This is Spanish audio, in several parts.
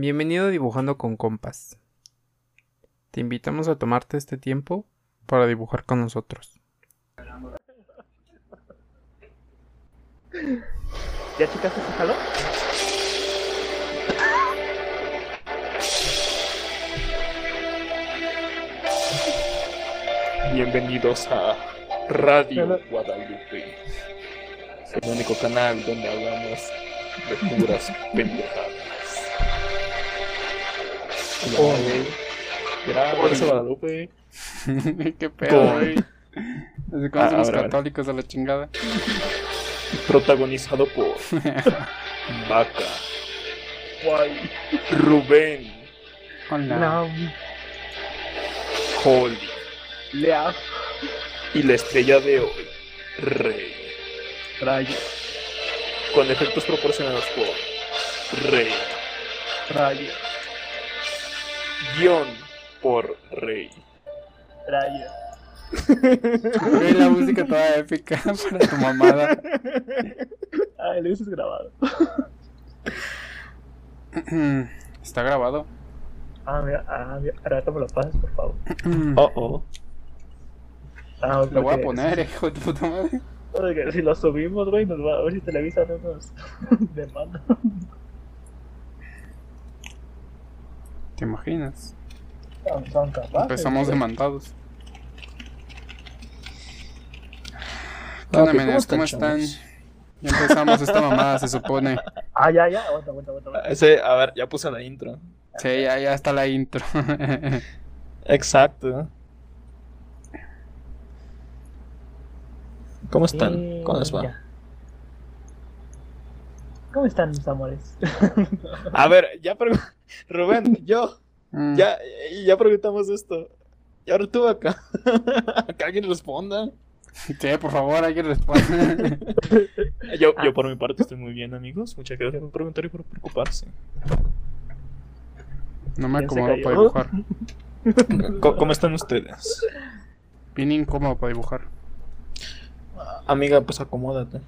Bienvenido a Dibujando con Compas. Te invitamos a tomarte este tiempo para dibujar con nosotros. ¿Ya checaste tu jalón? Bienvenidos a Radio Guadalupe, el único canal donde hablamos de puras pendejadas. Oh. Por eso Guadalupe. Qué pedo, güey. Desde cuándo Ah, somos a ver, a ver. católicos a la chingada. Protagonizado por Vaca, Guay, Rubén, Hola. Holly Lea, y la estrella de hoy, Rey. Rayo, Con efectos proporcionados por Rey. Rayo, Guión por Rey. Rayo. Güey, la música toda épica para tu mamada. Ay, lo dices grabado. Está grabado. Ah, mira, ah, mira, ahora me lo pasas, por favor. Oh, oh. Ah, Lo voy a poner, hijo de puta madre. porque si lo subimos, güey, nos va a ver si Televisa no nos demanda. ¿Te imaginas? Son, son capaces. Empezamos demandados. ¿Qué Ah, onda, ok, menes? ¿cómo ¿Cómo están? Ya empezamos esta mamada, se supone. Ah, ya, ya, aguanta, aguanta, aguanta. Ese, a ver, ya puse la intro. Sí, ya, ya está la intro. Exacto. ¿Cómo están? Eh, ¿Cómo les va? ¿Cómo están mis amores? A ver, ya Rubén, yo, Mm. ya, ya preguntamos esto. Y ahora tú acá. que alguien responda. Sí, por favor, alguien responde. Yo, Ah. yo por mi parte estoy muy bien, amigos. Muchas gracias por preguntar y por preocuparse. No me ¿Quién se acomodo para dibujar. ¿Cómo, cómo están ustedes? Bien incómodo para dibujar. Amiga, pues acomódate.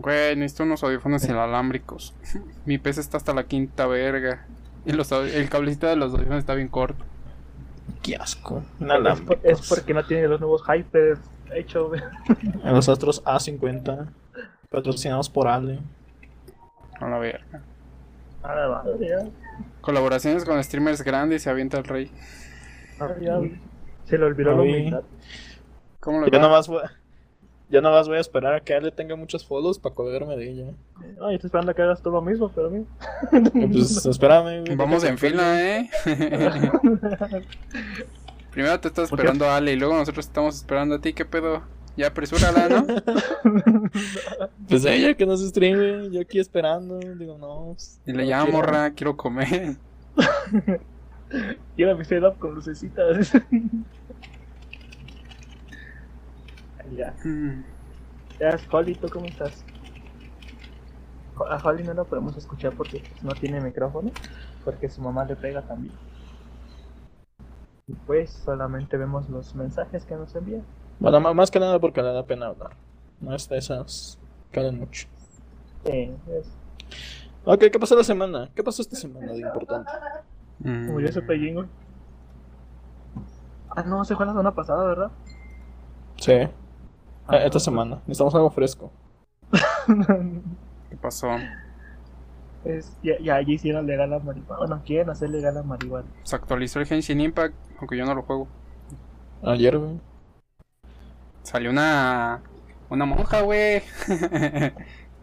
Güey, necesito unos audífonos inalámbricos. Mi PC está hasta la quinta verga. Y los, el cablecito de los audífonos está bien corto. Qué asco. es, por- Inalámbricos. es porque no tiene los nuevos Hyper hecho, güey. En los astros A50, patrocinados por Ale. A la verga. Ah, va, ya. Colaboraciones con streamers grandes y se avienta el rey. Ah, ya. Se le olvidó la humildad. ¿Cómo le Yo va? nomás voy, yo nomás voy a esperar a que Ale tenga muchos follows para colgarme de ella. Ay, estoy esperando a que hagas tú lo mismo, pero mira. Y Pues espérame. güey, Vamos en fila, ¿eh? Primero te estás esperando a Ale y luego nosotros estamos esperando a ti. ¿Qué pedo? Ya apresúrala, ¿no? Pues ella que nos streame, yo aquí esperando. Digo, no. pues, Y le no llamo, morra, quiero comer. Quiero mi setup con lucecitas. Ya. Mm. Ya, Holly, ¿tú cómo estás? A Holly no la podemos escuchar porque no tiene micrófono, porque su mamá le pega también. Y pues solamente vemos los mensajes que nos envía. Bueno, más que nada porque le da pena hablar. No es de esas que hablan mucho. Sí, es. Ok, ¿qué pasó la semana? ¿Qué pasó esta semana de importante? Mm. Murió ese pellín, güey. Ah, no, se fue la semana pasada, ¿verdad? Sí, Ah, esta semana. Necesitamos algo fresco. ¿Qué pasó? Es, ya, ya, ya hicieron legal la marihuana. Bueno, quieren hacer legal la marihuana. Se actualizó el Genshin Impact, aunque yo no lo juego. Ayer, güey. Salió una. Una monja, güey.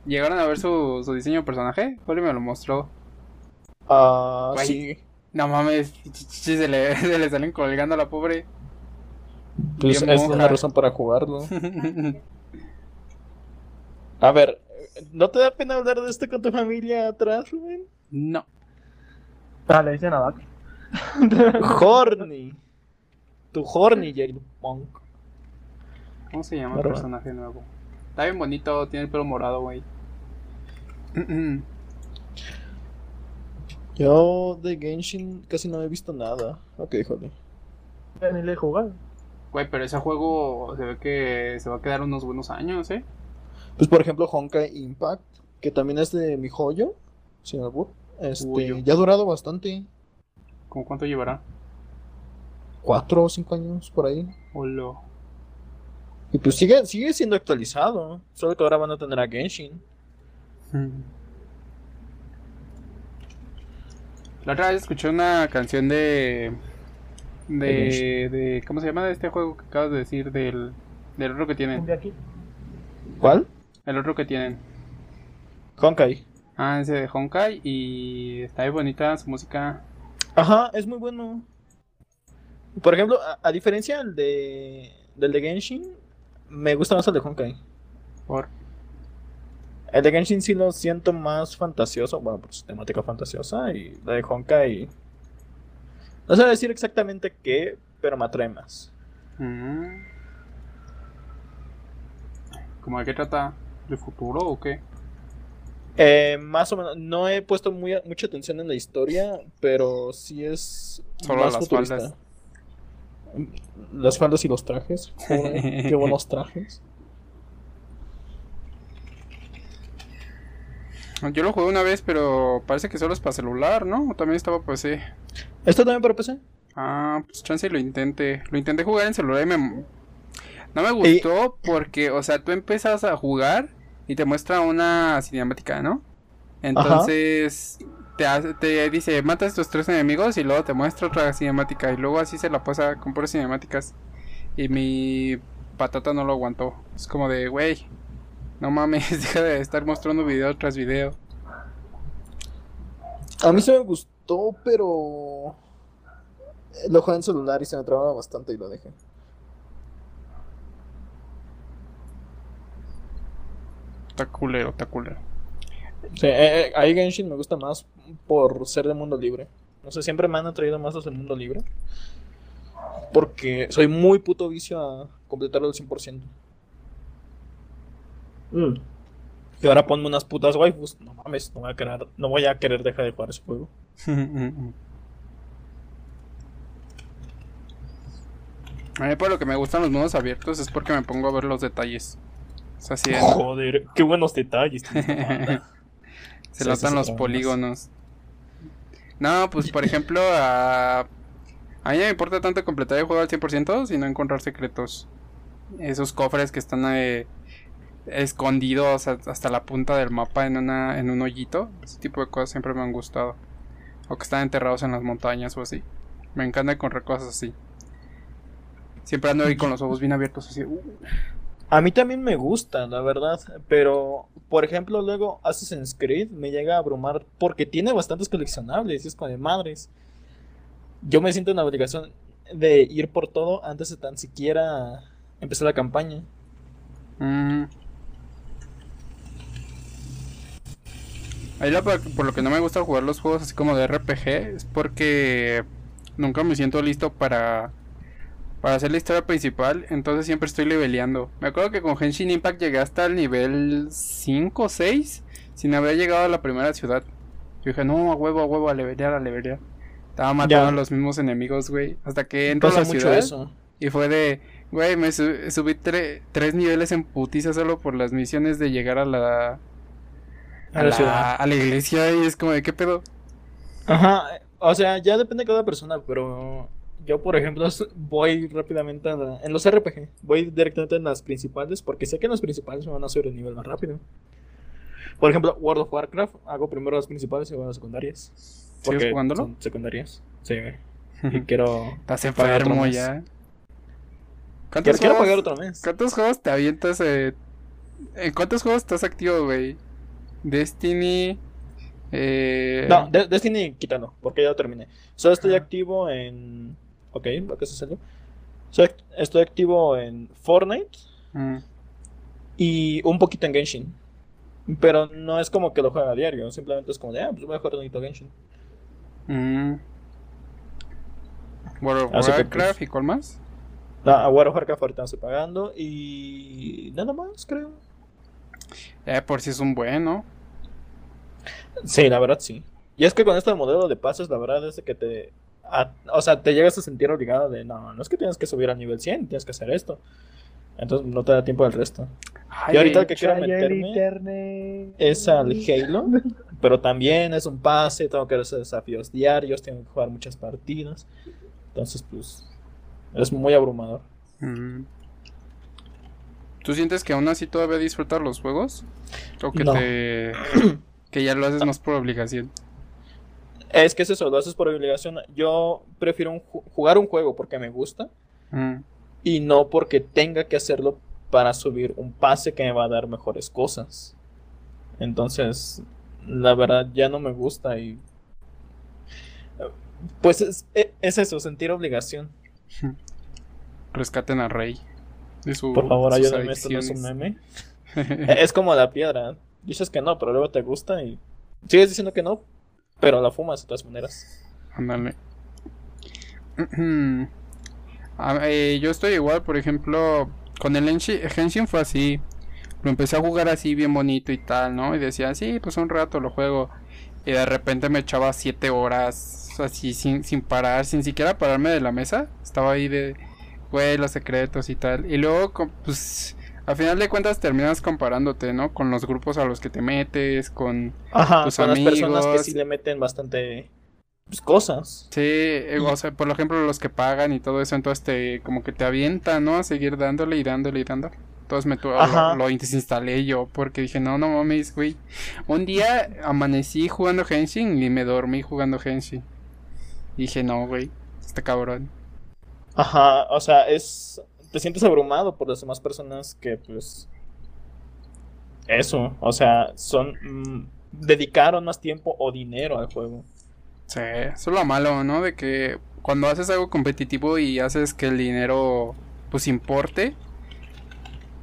Llegaron a ver su, su diseño de personaje. Oli me lo mostró. Ah, sí. No mames, se le, se le salen colgando a la pobre. Pues es una razón para jugarlo. A ver, ¿no te da pena hablar de esto con tu familia atrás, güey? no. Ah, le dicen a Vaca. Horny. Tu horny, Jade Punk. ¿Cómo se llama el personaje nuevo? Está bien bonito, tiene el pelo morado, güey. Yo de Genshin casi no he visto nada. Ok, joder. Ni le he jugado. Güey, pero ese juego se ve que se va a quedar unos buenos años, ¿eh? Pues por ejemplo, Honkai Impact, que también es de mi joyo, sin albur. Este, Uy. ya ha durado bastante. ¿Cómo cuánto llevará? Cuatro o cinco años por ahí. Hola. Y pues sigue, sigue siendo actualizado. Solo que ahora van a tener a Genshin. La otra vez escuché una canción de. De. de ¿Cómo se llama? De este juego que acabas de decir. Del. Del otro que tienen. de aquí. ¿Cuál? El otro que tienen. Honkai. Ah, ese de Honkai. Y está muy bonita su música. Ajá, es muy bueno. Por ejemplo, a, a diferencia del de, del de Genshin, me gusta más el de Honkai. Por. El de Genshin sí lo siento más fantasioso, bueno, pues temática fantasiosa, y la de Honkai... No sé decir exactamente qué, pero me atrae más. Mm. ¿Cómo de qué trata? ¿De futuro o qué? Eh, más o menos, no he puesto muy, mucha atención en la historia, pero sí es Solo más las futurista. faldas. Las faldas y los trajes. Joder, qué buenos trajes. Yo lo jugué una vez, pero parece que solo es para celular, ¿no? O también estaba para PC. ¿Esto también para PC? Ah, pues chance y lo intenté. Lo intenté jugar en celular y me... No me gustó porque, o sea, tú empiezas a jugar y te muestra una cinemática, ¿no? Entonces te, hace- te dice, mata a estos tres enemigos y luego te muestra otra cinemática y luego así se la pasa con puras cinemáticas. Y mi patata no lo aguantó. Es como de, güey, no mames, deja de estar mostrando video tras video. A mí se me gustó, pero... Lo jugué en celular y se me trababa bastante y lo dejé. Está culero, está culero. Sí, eh, eh, ahí Genshin me gusta más por ser de mundo libre. No sé, siempre me han atraído más los del mundo libre. Porque soy muy puto vicio a completarlo al 100%. Mm. Y ahora ponme unas putas waifus. No mames, no voy a querer, no voy a querer dejar de jugar ese juego. A mí por lo que me gustan los mundos abiertos es porque me pongo a ver los detalles. O sea, si Joder, qué buenos detalles. se Sí, notan los polígonos. No, pues por ejemplo, a... a mí no me importa tanto completar el juego al 100%, sino encontrar secretos. Esos cofres que están eh, escondidos a- hasta la punta del mapa en, una, en un hoyito. Ese tipo de cosas siempre me han gustado. O que están enterrados en las montañas o así. Me encanta encontrar cosas así. Siempre ando ahí con los ojos bien abiertos así. uh, A mí también me gusta, la verdad, pero por ejemplo luego Assassin's Creed me llega a abrumar porque tiene bastantes coleccionables y es como de madres. Yo me siento en la obligación de ir por todo antes de tan siquiera empezar la campaña. Mm. Ahí lo por, lo que no me gusta jugar los juegos así como de RPG es porque nunca me siento listo para para hacer la historia principal, entonces siempre estoy leveleando. Me acuerdo que con Genshin Impact llegué hasta el nivel 5 o 6 sin haber llegado a la primera ciudad. Yo dije, no, a huevo, a huevo, a levelear, a levelear. Estaba matando Ya. a los mismos enemigos, güey. Hasta que entro a la mucho ciudad. eso. Y fue de, güey, me su- subí tre- tres niveles en putiza solo por las misiones de llegar a la, A la ciudad. a la iglesia y es como de, ¿qué pedo? Ajá, o sea, ya depende de cada persona, pero yo, por ejemplo, voy rápidamente a la- en los RPG, voy directamente en las principales porque sé que en las principales me van a subir el nivel más rápido. Por ejemplo, World of Warcraft, hago primero las principales y luego las secundarias. Porque jugándolo? son secundarias. Sí, güey. Y quiero, Estás enfermo ya. quiero, ¿Cuántos quiero juegos, pagar otro mes. ¿Cuántos juegos te avientas? eh? ¿En cuántos juegos estás activo, güey? Destiny. Eh... No, De- Destiny quítalo, porque ya lo terminé. Solo estoy activo en. Ok, lo que se salió. Soy Estoy activo en Fortnite. Mm. y un poquito en Genshin. Pero no es como que lo juega a diario, simplemente es como de, ah, pues voy a jugar un poquito Genshin. Mm. World of que, Warcraft pues, y cuál más? Ah, a World of Warcraft ahorita no estoy pagando y nada más, creo. Eh, por si es un bueno. Sí, la verdad sí. Y es que con este modelo de pases, la verdad es de que te... a- o sea, te llegas a sentir obligado de, no, no es que tienes que subir al nivel 100, tienes que hacer esto. Entonces no te da tiempo del resto. Ay, Y ahorita el que quiero meterme es al Halo. pero también es un pase, tengo que hacer desafíos diarios, tengo que jugar muchas partidas. Entonces, pues, es muy abrumador. Mm. ¿Tú sientes que aún así todavía disfrutas los juegos? ¿O que No. te... que ya lo haces más por obligación? Es que es eso, lo haces por obligación. Yo prefiero un jugar un juego porque me gusta Mm. y no porque tenga que hacerlo para subir un pase que me va a dar mejores cosas. Entonces, la verdad ya no me gusta y... Pues es, e- es eso, sentir obligación. Rescaten a Rey. De su, Por favor, ayúdame, esto no es un meme. Es como la piedra. Dices que no, pero luego te gusta y sigues diciendo que no, pero la fumas de todas maneras. Ándale. Eh, yo estoy igual, por ejemplo, con el Enshi- Henshin fue así. Lo empecé a jugar así bien bonito y tal, ¿no? Y decía, sí, pues un rato lo juego. Y de repente me echaba siete horas así sin, sin parar, sin siquiera pararme de la mesa. Estaba ahí de, güey, los secretos y tal. Y luego, pues, a final de cuentas terminas comparándote, ¿no? Con los grupos a los que te metes, con... Ajá, Tus con las personas que amigos. sí le meten bastante pues, cosas. Sí, eh, o sea, por ejemplo, los que pagan y todo eso, entonces te, como que te avientan, ¿no? A seguir dándole y dándole y dándole. Entonces me tu- Ajá. lo, lo desinstalé yo porque dije, no, no mames, güey. Un día amanecí jugando Henshin y me dormí jugando Henshin. Y dije, no, güey, está cabrón. Ajá, o sea, es te sientes abrumado por las demás personas que pues eso, o sea, son mm, dedicaron más tiempo o dinero al juego. Sí, eso es lo malo, ¿no? De que cuando haces algo competitivo y haces que el dinero, pues, importe,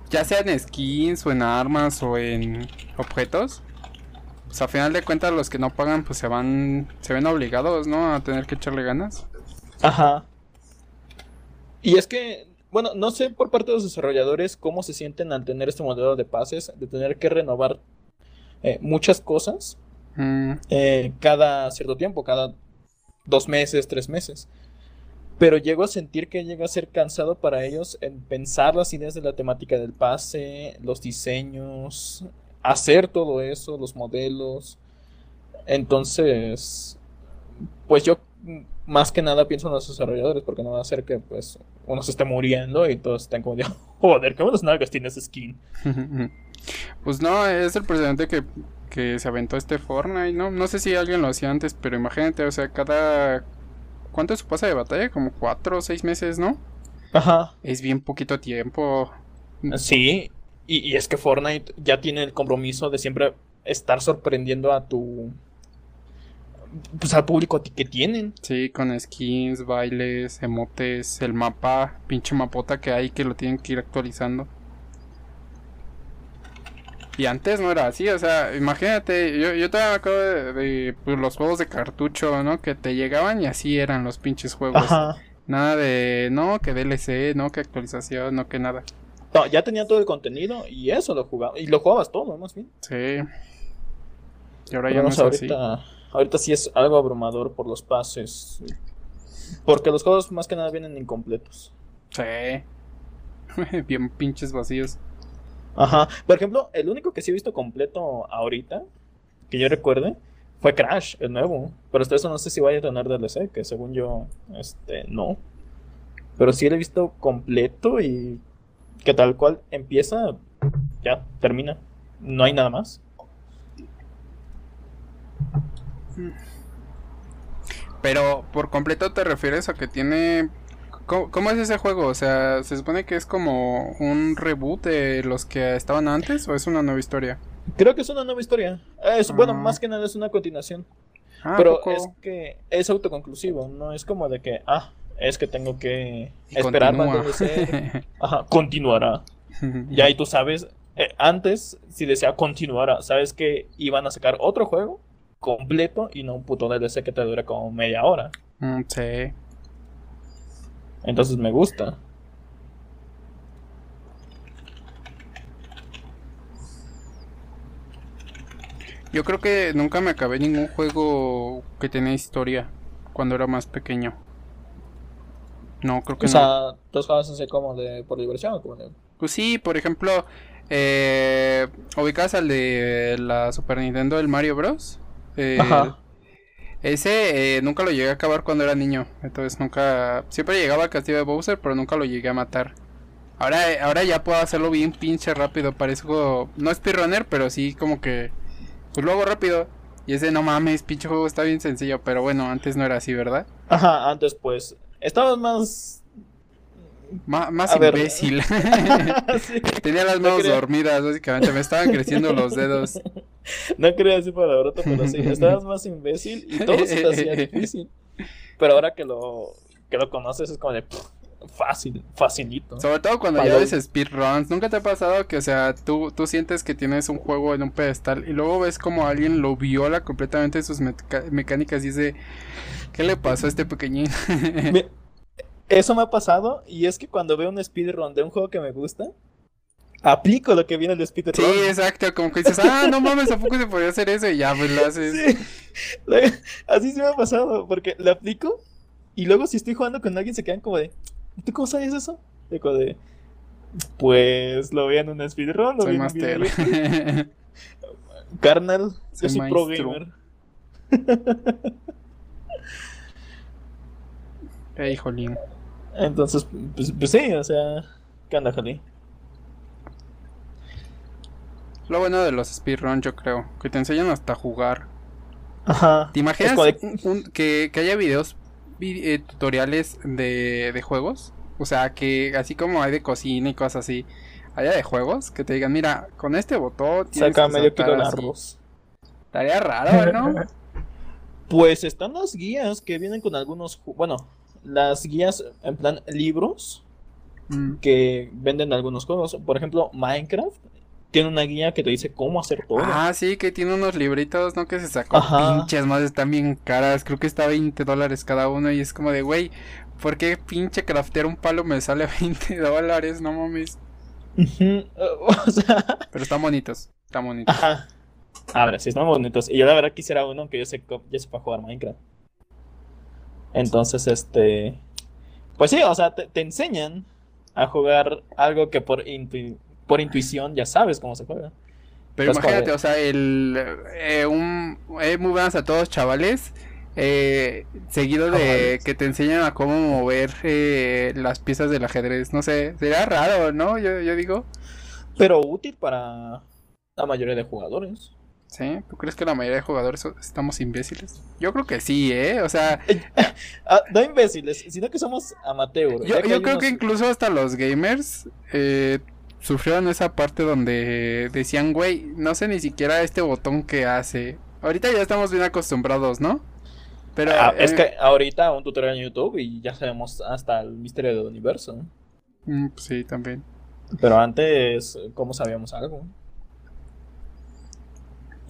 ya sea en skins o en armas o en objetos, pues a final de cuentas los que no pagan, pues se van, se ven obligados, ¿no? A tener que echarle ganas. Ajá. Y es que, bueno, no sé por parte de los desarrolladores cómo se sienten al tener este modelo de pases, de tener que renovar eh, muchas cosas Mm, eh, cada cierto tiempo, cada dos meses, tres meses. Pero llego a sentir que llega a ser cansado para ellos en pensar las ideas de la temática del pase, los diseños, hacer todo eso, los modelos. Entonces, pues yo mm, más que nada pienso en los desarrolladores, porque no va a ser que pues uno se esté muriendo y todos estén como de, joder, qué buenas nalgas tiene ese skin. Pues no, es el precedente que, que se aventó este Fortnite, ¿no? No sé si alguien lo hacía antes, pero imagínate, o sea, cada... ¿Cuánto es su pase de batalla? Como cuatro o seis meses, ¿no? Ajá. Es bien poquito tiempo. Sí, y, y es que Fortnite ya tiene el compromiso de siempre estar sorprendiendo a tu. Pues al público que tienen. Sí, con skins, bailes, emotes, el mapa, pinche mapota que hay que lo tienen que ir actualizando. Y antes no era así, o sea, imagínate, yo, yo todavía me acuerdo de, de, pues, los juegos de cartucho, ¿no? Que te llegaban y así eran los pinches juegos. Ajá. Nada de, no, que DLC, no, que actualización, no, que nada. No, ya tenía todo el contenido y eso lo jugaba. Y lo jugabas todo, más bien. Sí. Y ahora Pero ya no es así. ahorita, ahorita sí es algo abrumador por los pases. Porque los juegos más que nada vienen incompletos. Sí. Bien pinches vacíos. Ajá. Por ejemplo, el único que sí he visto completo ahorita, que yo recuerde, fue Crash, el nuevo. Pero hasta eso no sé si vaya a tener DLC, que según yo, este, no. Pero sí lo he visto completo y que tal cual empieza, ya, termina. No hay nada más. Pero por completo te refieres a que tiene... ¿Cómo, cómo es ese juego? O sea, ¿se supone que es como un reboot de los que estaban antes o es una nueva historia? Creo que es una nueva historia. Es, Bueno, Ah. más que nada es una continuación. Ah, Pero poco? es que es autoconclusivo, no es como de que, ah, es que tengo que Y esperar más. DLC. Ajá, continuará. Y ahí tú sabes, eh, antes, si decía continuará, sabes que iban a sacar otro juego completo y no un puto DLC que te dura como media hora. Mm, sí. Entonces me gusta. Yo creo que nunca me acabé ningún juego que tenía historia cuando era más pequeño. No, creo que O no. sea, tú jugabas así como de por diversión, como de... Pues sí, por ejemplo, eh, ubicas al de la Super Nintendo, el Mario Bros. Eh, Ajá. Ese eh, nunca lo llegué a acabar cuando era niño. Entonces nunca. Siempre llegaba al castillo de Bowser, pero nunca lo llegué a matar. Ahora, eh, ahora ya puedo hacerlo bien pinche rápido. Parezco. No speedrunner, pero sí como que. Pues lo hago rápido. Y ese no mames, pinche juego está bien sencillo. Pero bueno, antes no era así, ¿verdad? Ajá, antes pues. Estabas más. Ma- más A imbécil. Sí. Tenía las No manos creo. dormidas, básicamente. Me estaban creciendo los dedos. No quería decir palabrota, pero sí, estabas más imbécil y todo se te hacía difícil. Pero ahora que lo, que lo conoces es como de pff, fácil, facilito. Sobre todo cuando ya Palo- ves speedruns, ¿nunca te ha pasado que, o sea, tú, tú sientes que tienes un juego en un pedestal y luego ves como alguien lo viola completamente sus mecánicas y dice, ¿qué le pasó a este pequeñín? Eso me ha pasado y es que cuando veo un speedrun de un juego que me gusta, aplico lo que viene del speedrun. sí, exacto, como que dices, ah, no mames, ¿a poco se podía hacer eso? Y ya, pues lo haces. Sí. Así sí me ha pasado, porque lo aplico y luego si estoy jugando con alguien se quedan como de, ¿tú cómo sabes eso? Como de, pues lo vi en un speedrun, lo vi Soy en un video master. de YouTube". Carnal, Soy yo soy pro gamer. Ey, jolín. Entonces, pues, pues sí, o sea, ¿qué onda, Jali? Lo bueno de los speedruns, yo creo, que te enseñan hasta jugar. Ajá. ¿Te imaginas un- un- que, que haya videos, vi- eh, tutoriales de, de juegos? O sea, que así como hay de cocina y cosas así, haya de juegos que te digan, mira, con este botón tienes Saca que medio kilo de así". arroz. Estaría raro, ¿no? Pues están las guías que vienen con algunos, bueno, las guías en plan libros Mm. que venden algunos juegos. Por ejemplo, Minecraft tiene una guía que te dice cómo hacer todo. Ah, sí, que tiene unos libritos, ¿no? Que se sacó Ajá. pinches más, están bien caras. Creo que está 20 dólares cada uno. Y es como de, güey, ¿por qué pinche craftear un palo me sale 20 dólares? No mames. O sea, Pero están bonitos, están bonitos. ajá. A ver, sí están bonitos. Y yo la verdad quisiera uno que yo, sé, yo sepa jugar Minecraft. Entonces, este... Pues sí, o sea, te, te enseñan a jugar algo que por, intu- por intuición ya sabes cómo se juega. Pero imagínate, o sea, el eh, un eh, muy buenas a todos, chavales. eh, seguido de Chavales. que te enseñan a cómo mover eh, las piezas del ajedrez. No sé, sería raro, ¿no? Yo, yo digo. Pero útil para la mayoría de jugadores. ¿Sí? ¿Tú crees que la mayoría de jugadores estamos imbéciles? Yo creo que sí, ¿eh? O sea, Ah, no imbéciles, sino que somos amateurs. yo, creo que incluso hasta los gamers eh, sufrieron esa parte donde decían, güey, no sé ni siquiera este botón que hace. Ahorita ya estamos bien acostumbrados, ¿no? Pero Ah, es eh, que ahorita un tutorial en YouTube y ya sabemos hasta el misterio del universo. mm, sí, también. Pero antes, ¿cómo sabíamos algo?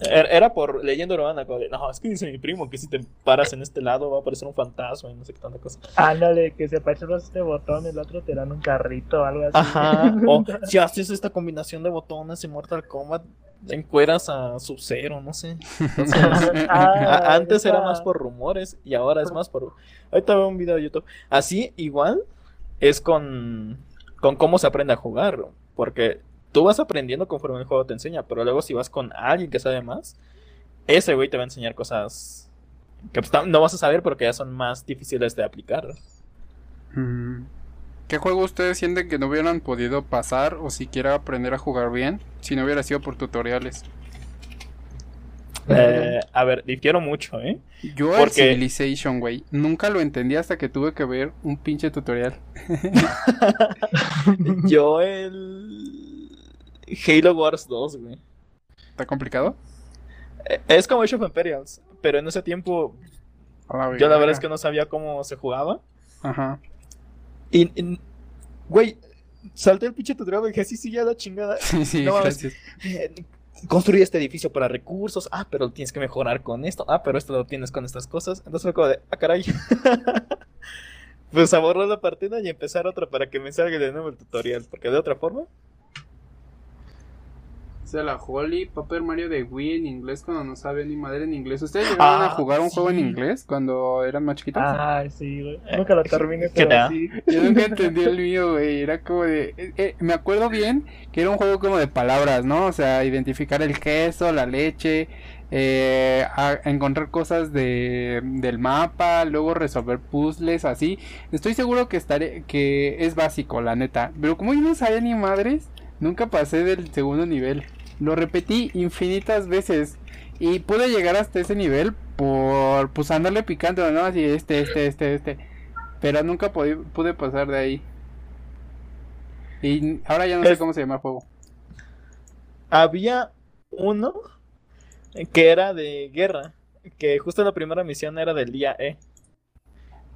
Era por leyenda urbana, como de, no, es que dice mi primo que si te paras en este lado va a aparecer un fantasma y no sé qué tanta cosa. Ándale, que se apachuras este botón, el otro te dan un carrito o algo así. Ajá, o si haces esta combinación de botones en Mortal Kombat, encueras a Sub-Zero, no sé. Entonces, Ah, Antes era más por rumores y ahora es más por... Ahorita veo un video de YouTube. Así, igual, es con, con cómo se aprende a jugar. Porque tú vas aprendiendo conforme el juego te enseña, pero luego si vas con alguien que sabe más, ese güey te va a enseñar cosas que pues, no vas a saber porque ya son más difíciles de aplicar. Mm. ¿Qué juego ustedes sienten que no hubieran podido pasar o siquiera aprender a jugar bien si no hubiera sido por tutoriales? Eh, a ver, difiero mucho, ¿eh? Yo el Porque- Civilization, güey, nunca lo entendí hasta que tuve que ver un pinche tutorial. Yo el... Halo Wars 2, güey. ¿Está complicado? Eh, Es como Age of Imperials, pero en ese tiempo yo la verdad es que no sabía cómo se jugaba. Ajá. Y, y- güey, salté el pinche tutorial y dije, sí, sí, ya la chingada. Sí, sí, No, gracias. Eh, Construye este edificio para recursos. Ah, pero tienes que mejorar con esto. Ah, pero esto lo tienes con estas cosas. Entonces fue como de, ah, caray. pues a borrar la partida y empezar otra para que me salga de nuevo el tutorial. Porque de otra forma, Dice la Holly, Paper Mario de Wii en inglés cuando no sabe ni madre ni inglés. ¿Ustedes llegaron a Ah, jugar un juego en inglés cuando eran más chiquitos? Ah, sí, güey. Nunca lo terminé, ¿Qué pero sí. Yo nunca entendí el mío, güey. Era como de. eh, eh, me acuerdo bien que era un juego como de palabras, ¿no? O sea, identificar el queso, la leche, eh, a- encontrar cosas de, del mapa, luego resolver puzzles, así. Estoy seguro que estaré, que es básico, la neta. Pero como yo no sabía ni madres, nunca pasé del segundo nivel. Lo repetí infinitas veces. Y pude llegar hasta ese nivel por pues andarle picando, ¿no? Así, este, este, este, este. Pero nunca pude, pude pasar de ahí. Y ahora ya no sé cómo se llama el juego. Había uno que era de guerra, que justo la primera misión era del día E,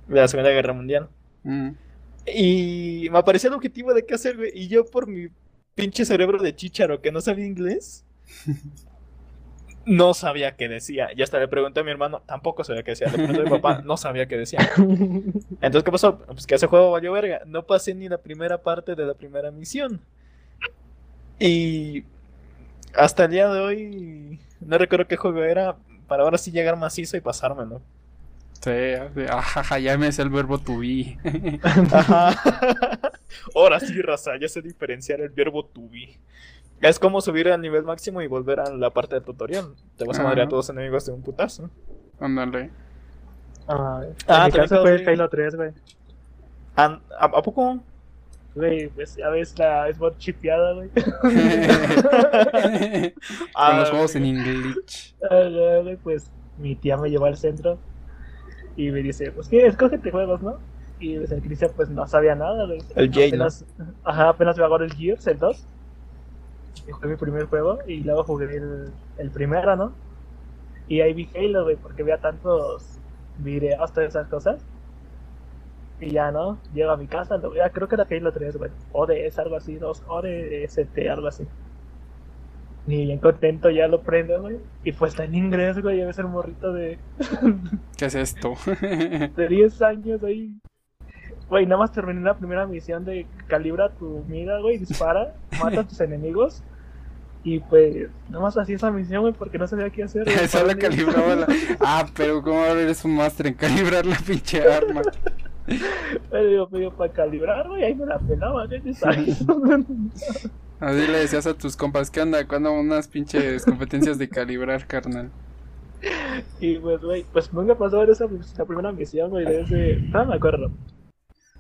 de la Segunda Guerra Mundial. Mm. Y me aparecía el objetivo de qué hacer, güey. Y yo por mi pinche cerebro de chícharo que no sabía inglés, no sabía qué decía. Y hasta le pregunté a mi hermano, tampoco sabía qué decía. Le pregunté a mi papá, no sabía qué decía. Entonces, ¿qué pasó? Pues que ese juego valió verga. No pasé ni la primera parte de la primera misión. Y hasta el día de hoy, no recuerdo qué juego era, para ahora sí llegar macizo y pasármelo. Sí, ajaja, ya me sé el verbo to be. Ahora sí, raza, ya sé diferenciar el verbo to be. Es como subir al nivel máximo y volver a la parte del tutorial. Te vas a madrear a todos los enemigos de un putazo. Ándale. Ah, en Ah, mi también caso fue el. Halo 3, güey. Ah, ¿A, a poco? Güey, pues ya ves la Xbox chipeada, güey. Con Ah, los juegos en inglés. Ah, güey, pues mi tía me llevó al centro y me dice, pues qué, escógete juegos, ¿no? Y pues, el Cristian pues no sabía nada. El apenas, Ajá, apenas me agarró el Gears, el 2. Y fue mi primer juego y luego jugué el, el primero, ¿no? Y ahí vi Halo, güey, porque veía tantos videos, todas esas cosas. Y ya, ¿no? Llego a mi casa, lo, ya creo que era Halo 3, güey. ODS, algo así, 2 ODST, algo así. Y bien contento, ya lo prendo, güey. Y pues está en inglés, güey. Debe ser un morrito de, ¿Qué es esto? de 10 años ahí. Güey, nada más terminé la primera misión de calibra tu mira, güey, dispara, mata a tus enemigos. Y pues, nada más hacía esa misión, güey, porque no sabía qué hacer. mí. calibraba la... Ah, pero como ahora eres un máster en calibrar la pinche arma. Pero digo, medio para calibrar, güey, ahí me la pelaba, ¿qué sabes? Así le decías a tus compas, ¿qué onda? Cuando unas pinches competencias de calibrar, carnal. Y pues, güey, pues nunca pasó en esa la primera misión, güey, de ese... No me acuerdo.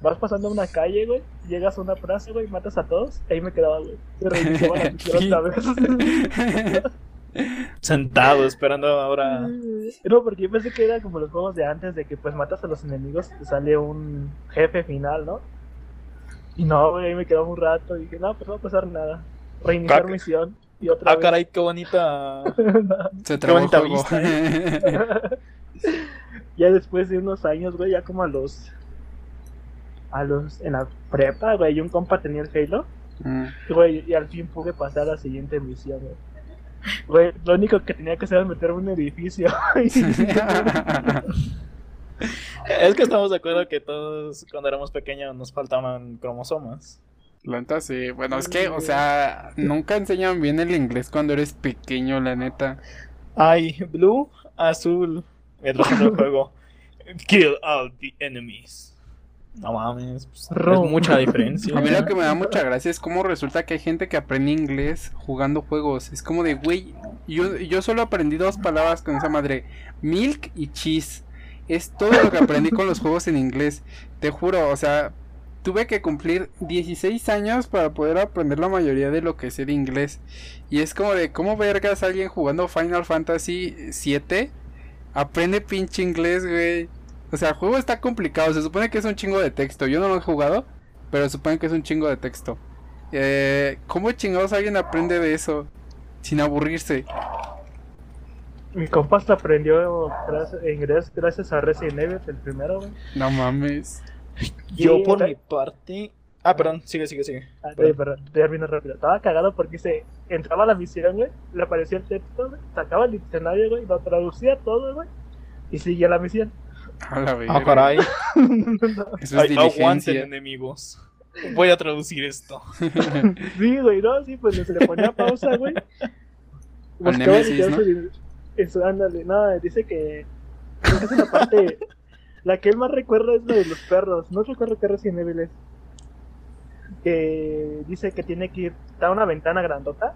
Vas pasando una calle, güey, llegas a una plaza, güey, matas a todos, ahí me quedaba, güey. Y. Sentado, esperando ahora. No, porque yo pensé que era como los juegos de antes, de que pues matas a los enemigos y te sale un jefe final, ¿no? Y no, güey, ahí me quedaba un rato y dije, no, pues no va a pasar nada. Reiniciar misión y otra Ah, vez. caray, qué bonita. Se trabó el bonita juego. vista, ¿eh? ya después de unos años, güey, ya como a los. A los. En la prepa, güey, y un compa tenía el Halo. Mm. y, Güey, y al fin pude pasar a la siguiente misión, güey. Güey, lo único que tenía que hacer era meterme en un edificio. Es que estamos de acuerdo que todos cuando éramos pequeños nos faltaban cromosomas. La neta sí. Bueno, es que, o sea, nunca enseñan bien el inglés cuando eres pequeño, la neta. Ay, blue, azul. El otro del juego. Kill all the enemies. No mames, pues, Rojo. es mucha diferencia. A mí lo que me da mucha gracia es cómo resulta que hay gente que aprende inglés jugando juegos. Es como de, güey, yo, yo solo aprendí dos palabras con esa madre. Milk y cheese. Es todo lo que aprendí con los juegos en inglés. Te juro, o sea, tuve que cumplir 16 años para poder aprender la mayoría de lo que sé de inglés. Y es como de, ¿cómo vergas alguien jugando Final Fantasy 7 aprende pinche inglés, güey? O sea, el juego está complicado. Se supone que es un chingo de texto. Yo no lo he jugado, pero se supone que es un chingo de texto. Eh, ¿Cómo chingados alguien aprende de eso? Sin aburrirse. Mi compa hasta aprendió gracias- inglés gracias a Resident Evil, el primero, güey. No mames. Yo Sí, por mi parte. Ah, perdón, sigue, sigue, sigue. Ah, perdón, termino rápido. Estaba cagado porque se entraba a la misión, güey, le aparecía el texto, güey, sacaba el diccionario, güey, lo traducía todo, güey, y seguía la misión. A la verga. Ah, caray. Eso es diligencia. enemigos. Voy a traducir esto. Sí, güey, no, sí, pues se le ponía pausa, güey. Buscaba Nemesis, su- Eso, ándale, no, dice que. Creo que es la parte. La que él más recuerda es la de los perros. No recuerdo qué Resident Evil es. Que dice que tiene que ir. Está una ventana grandota.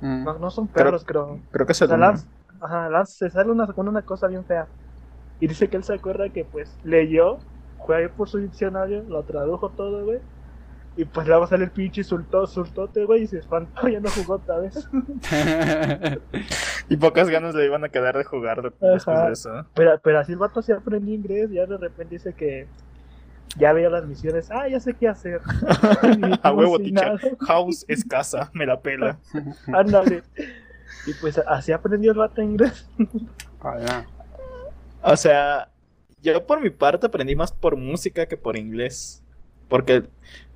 Mm. No, no son Creo- perros, creo. Creo que O se sea, Lance, ajá, Lance se sale una, una cosa bien fea. Y dice que él se acuerda que pues leyó, fue ahí por su diccionario, lo tradujo todo, güey. Y pues le va a salir pinche sultó, sultote, güey, y se espantó, ya no jugó otra vez. Y pocas ganas le iban a quedar de jugar de- después Ajá. de eso. Pero, pero así el vato se aprendió inglés, ya de repente dice que ya veía las misiones, ah, ya sé qué hacer. A huevo, teacher. House es casa, me la pela. Ándale. Y pues así aprendió el vato inglés. O sea, yo por mi parte aprendí más por música que por inglés. Porque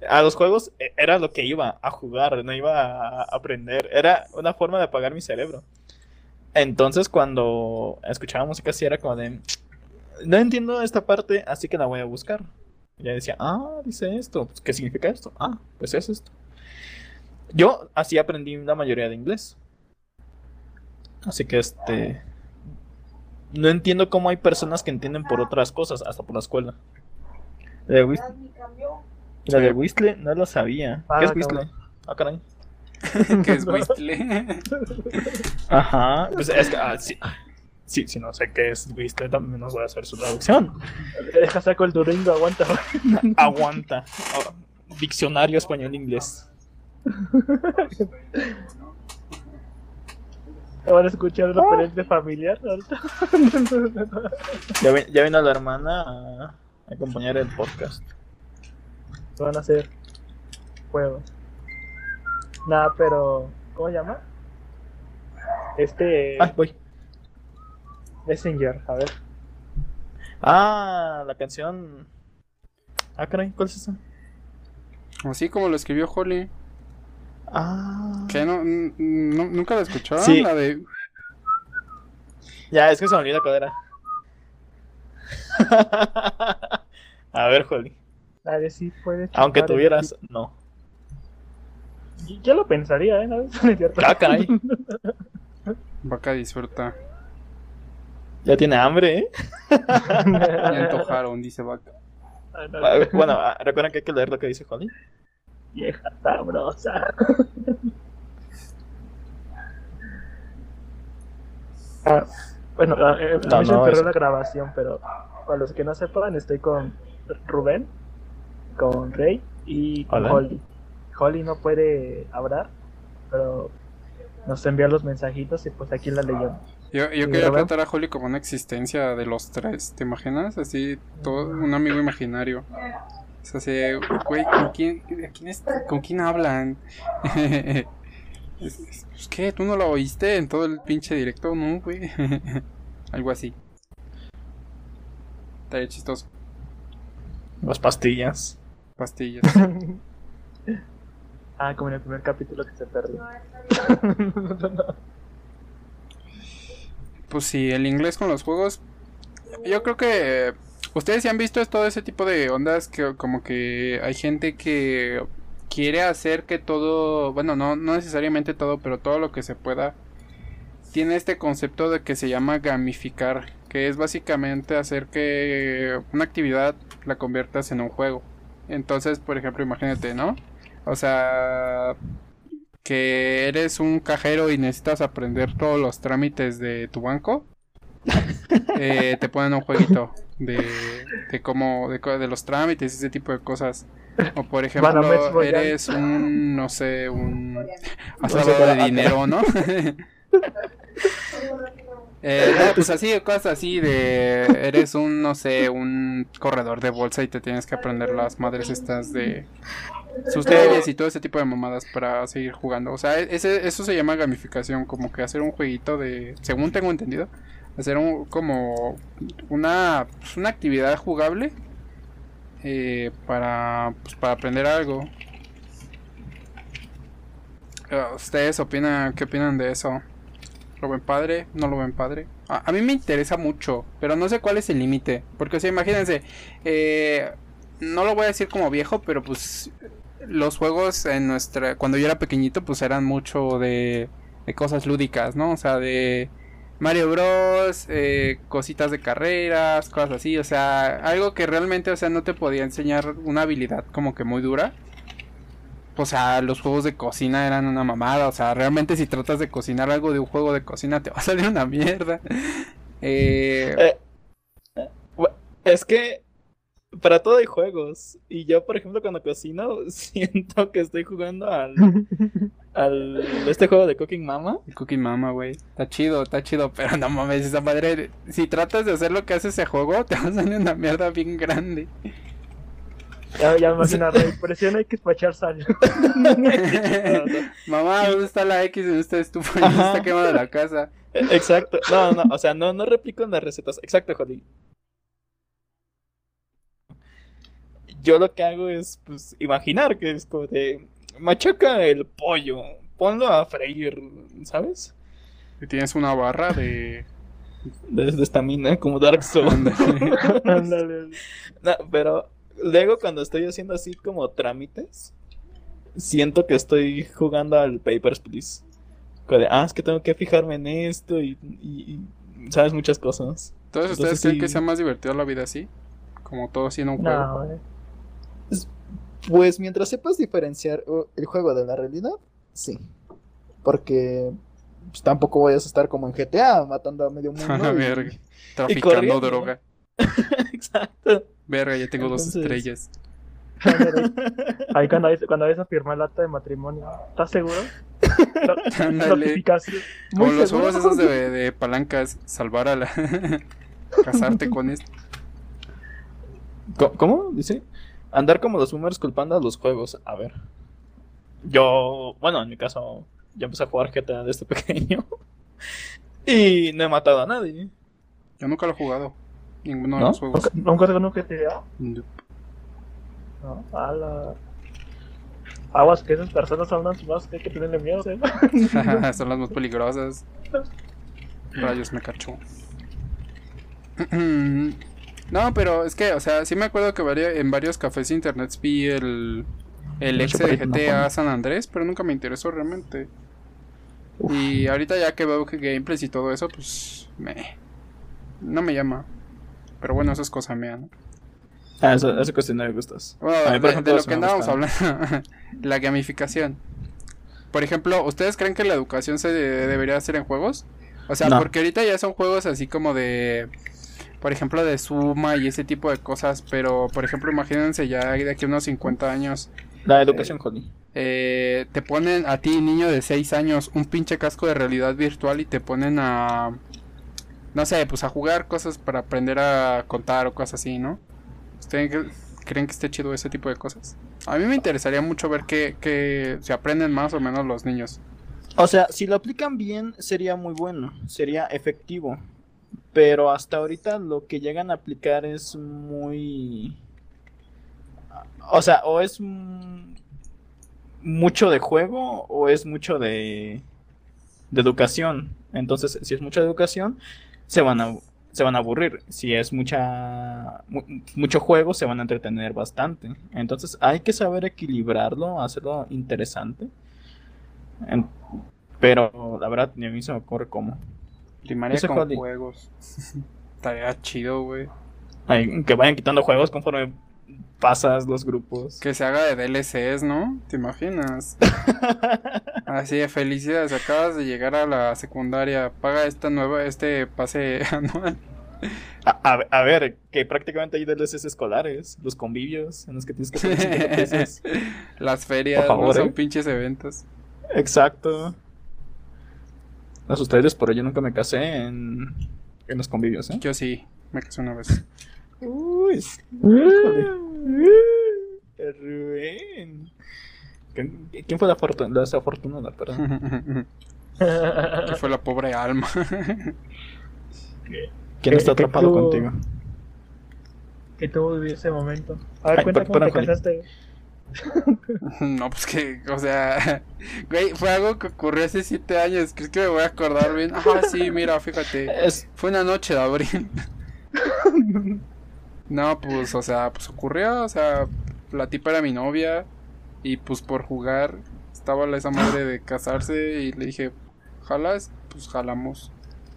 a los juegos e- era lo que iba a jugar, no iba a aprender. Era una forma de apagar mi cerebro. Entonces cuando escuchaba música así era como de... No entiendo esta parte, así que la voy a buscar. Y ya decía, ah, dice esto. Pues, ¿Qué significa esto? Ah, pues es esto. Yo así aprendí la mayoría de inglés. Así que este... No entiendo cómo hay personas que entienden por otras cosas, hasta por la escuela. La de Whistler no lo sabía. Ah, ¿Qué es cabrón. Whistler? Ah, caray. que es Whistle. Ajá. Pues es que, ah, sí. Sí, si no sé qué es Whistler, también nos voy a hacer su traducción. Deja saco el Durango, aguanta. Aguanta. Ah, Diccionario español-inglés. Van a escuchar una referente familiar ahorita. Ya, vi- ya vino la hermana a acompañar el podcast. Van a hacer juegos. Nada, pero. ¿Cómo se llama? Este. Ah, voy. Messenger, a ver. Ah, la canción. Ah, caray, ¿cuál es esa? Así como lo escribió Holly. Ah. ¿Qué? No, ¿Nunca la escucharon? Sí. La de... Ya, es que se me olvidó cuál era. A ver, Joli. A puedes. Aunque el- tuvieras, no. Yo lo pensaría, ¿eh? ¿No es cierto? Ah, caray. Vaca disfruta. Ya tiene hambre, ¿eh? Ya antojaron, dice Vaca. Ah, no, A ver, Bueno, ah, recuerden que hay que leer lo que dice Joli. Vieja sabrosa. Ah, bueno, ah, eh, a No, mí se no, me perdió es- la grabación, pero para los que no sepan, estoy con Rubén, con Rey y con Hola. Holly. Holly no puede hablar, pero nos envía los mensajitos y pues aquí la leyó. Yo, quería tratar a Holly como una existencia de los tres, ¿te imaginas? Así, todo un amigo imaginario. Es así, güey, ¿con quién, a quién es- ¿con quién hablan? Es- es- pues, ¿Qué? ¿Tú no lo oíste en todo el pinche directo? No, güey. Algo así. Estaría chistoso. Las pastillas. Pastillas. ah, como en el primer capítulo que se perdió. Pues sí, el inglés con los juegos. Yo creo que ustedes sí han visto todo ese tipo de ondas que como que hay gente que quiere hacer que todo, bueno, no, no necesariamente todo, pero todo lo que se pueda tiene este concepto de que se llama gamificar, que es básicamente hacer que una actividad la conviertas en un juego. Entonces, por ejemplo, imagínate, ¿no? O sea, que eres un cajero y necesitas aprender todos los trámites de tu banco, eh, te ponen un jueguito de, de cómo, de, de los trámites, ese tipo de cosas. O por ejemplo, eres un, no sé, un pero- de dinero, ¿no? Eh, no, pues así, cosas así de, eres un, no sé, un corredor de bolsa y te tienes que aprender las madres estas de sus leyes y todo ese tipo de mamadas para seguir jugando. O sea, ese, eso se llama gamificación, como que hacer un jueguito de, según tengo entendido, hacer un, como una, pues, una actividad jugable eh, para, pues, para aprender algo. Eh, ¿Ustedes opinan, qué opinan de eso? ¿Lo ven padre? ¿No lo ven padre? A, mí me interesa mucho, pero no sé cuál es el límite. Porque, o sea, imagínense, eh, no lo voy a decir como viejo, pero pues los juegos en nuestra, cuando yo era pequeñito, pues eran mucho de, de cosas lúdicas, ¿no? O sea, de Mario Bros, eh, cositas de carreras, cosas así, o sea, algo que realmente, o sea, no te podía enseñar una habilidad como que muy dura. O sea, los juegos de cocina eran una mamada, o sea, realmente si tratas de cocinar algo de un juego de cocina te va a salir una mierda. Eh, Eh, eh, es que para todo hay juegos. Y yo, por ejemplo, cuando cocino, siento que estoy jugando al, al este juego de Cooking Mama. Cookie Mama, güey. Está chido, está chido, pero no mames, esa madre. Si tratas de hacer lo que hace ese juego, te va a salir una mierda bien grande. Ya, ya me imagino, Rey. Presión hay que despachar sal. Mamá, ¿dónde está la X en esta estufa? Está quemando la casa. Exacto. No, no, o sea, no, no replico en las recetas. Exacto, Jody. Yo lo que hago es, pues, imaginar que es como de. Machaca el pollo, ponlo a freír, ¿sabes? Y tienes una barra de. De de estamina, como Dark Souls. Ándale. No, pero luego cuando estoy haciendo así como trámites, siento que estoy jugando al Papers, Please. Como de, ah, es que tengo que fijarme en esto y, y- y, sabes muchas cosas. ¿Todos ustedes Entonces, creen sí. que sea más divertido la vida así? Como todo siendo un juego. No, güey. Pues mientras sepas diferenciar el juego de la realidad, sí. Porque pues, tampoco vayas a estar como en GTA matando a medio mundo. Y- ver, traficando droga. Exacto. Verga, ya tengo dos estrellas. Ahí cuando vayas, cuando vayas a firmar el acta de matrimonio. ¿Estás seguro? Notificación. Como los seguro. juegos esos de, de palancas, salvar a la. casarte con esto. ¿Cómo? Dice. Andar como los boomers culpando a los juegos. A ver. Yo, bueno, en mi caso, yo empecé a jugar GTA desde pequeño. Y no he matado a nadie. Yo nunca lo he jugado. Ninguno de ¿No? los juegos. ¿Nunca, nunca tengo un GTA? No, ala. Aguas que esas personas son las más que hay que tenerle miedo, ¿eh? Son las más peligrosas. Rayos me cachó. No, pero es que, o sea, sí me acuerdo que vari- en varios cafés internet vi el, el exe de GTA. San Andrés, pero nunca me interesó realmente. Y ahorita ya que veo que gameplays y todo eso, pues me no me llama. Pero bueno, eso es cosa mía, ¿no? Ah, eso, eso cuestión de gustos. Bueno, A mí, de, ejemplo, de lo que andábamos hablando, la gamificación. Por ejemplo, ¿ustedes creen que la educación se de- debería hacer en juegos? O sea, No. porque ahorita ya son juegos así como de, por ejemplo, de suma y ese tipo de cosas, pero, por ejemplo, imagínense ya de aquí a unos 50 años, La educación, Holly. eh, te ponen a ti, niño de 6 años, un pinche casco de realidad virtual y te ponen a, no sé, pues a jugar cosas para aprender a contar o cosas así, ¿no? ¿Ustedes cre- creen que esté chido ese tipo de cosas? A mí me interesaría mucho ver que, que se aprenden más o menos los niños. O sea, si lo aplican bien, sería muy bueno, sería efectivo. Pero hasta ahorita lo que llegan a aplicar es muy... O sea, o es mucho de juego o es mucho de, de educación. Entonces, si es mucha educación, se van a, se van a aburrir. Si es mucha mu- mucho juego, se van a entretener bastante. Entonces, hay que saber equilibrarlo, hacerlo interesante. En- pero la verdad, ni a mí se me ocurre cómo. Primaria con juegos. Estaría chido, güey. Que vayan quitando juegos conforme pasas los grupos. Que se haga de DLCs, ¿no? ¿Te imaginas? Así de felicidades, acabas de llegar a la secundaria, paga esta nueva, este pase anual. A, a- a ver, que prácticamente hay DLCs escolares, los convivios en los que tienes que hacer 50 pesos. Las ferias, Por favor, ¿no? Son ¿eh? pinches eventos. Exacto. Sé ustedes, pero yo nunca me casé en, en los convivios, ¿eh? Yo sí, me casé una vez. Uy, híjole. El Rubén. ¿Quién quién fue la, fortuna, la desafortunada? Perdón. que fue la pobre alma. ¿Quién está que atrapado tú- contigo? que tuvo vivir ese momento. A ver, Ay, cuenta cómo te casaste. no, pues que, o sea, güey, fue algo que ocurrió hace siete años. ¿Crees que me voy a acordar bien? Ah, sí, mira, fíjate. Es, Fue una noche de abril. No, pues, o sea, pues ocurrió, o sea, la tipa era mi novia y pues por jugar estaba la esa madre de casarse y le dije, jalas, pues jalamos.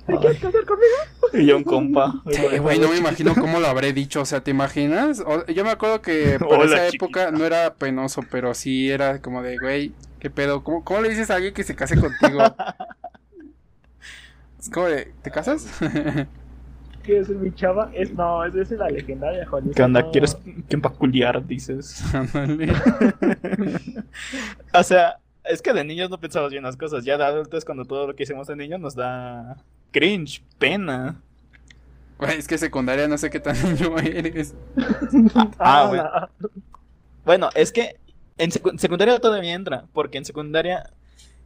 ¿Te quieres casar conmigo? Y yo un compa. Sí, güey, no me imagino cómo lo habré dicho, o sea, ¿te imaginas? O- yo me acuerdo que por Hola, esa chiquita. época no era penoso, pero sí era como de, güey, ¿qué pedo? ¿Cómo, cómo le dices a alguien que se case contigo? es como de, ¿te casas? ¿Quieres ser mi chava? Es, no, esa es la legendaria, Juan. ¿Qué onda? No. ¿Quieres que peculiar? Dices. O sea, es que de niños no pensamos bien las cosas. Ya de adultos, cuando todo lo que hicimos de niños nos da cringe, pena. Güey, es que secundaria no sé qué tan niño eres. Ah, bueno. Bueno, es que en secu- secundaria todavía entra, porque en secundaria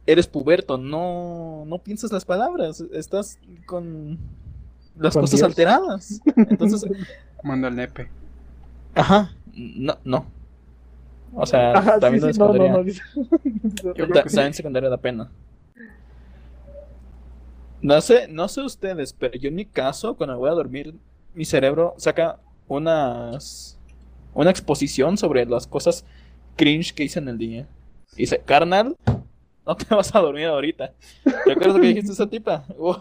eres puberto, no, no piensas las palabras, estás con las cosas Dios. alteradas. Entonces, Mando al nepe. ajá, no, no. O sea, Ajá, también sí, sí, no, no, secundaria, no. Yo ta- sí. secundaria da pena. No sé, no sé ustedes, pero yo en mi caso, cuando voy a dormir, mi cerebro saca unas una exposición sobre las cosas cringe que hice en el día. Y dice, carnal, no te vas a dormir ahorita. ¿Te acuerdas lo que dijiste a esa tipa? Uh,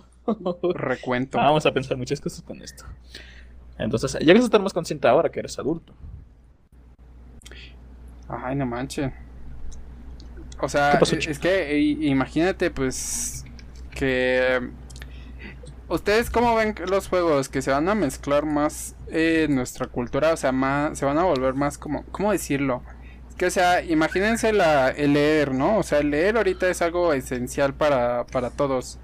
Recuento. Vamos a pensar muchas cosas con esto. Entonces, ya que estar más consciente ahora que eres adulto. Ay, no manches. O sea, ¿Qué pasó, es- que imagínate, pues, que... ¿Ustedes cómo ven los juegos que se van a mezclar más en nuestra cultura? O sea, más, se van a volver más como... ¿Cómo decirlo? Es que, o sea, imagínense la, el leer, ¿no? O sea, el leer ahorita es algo esencial para, para todos.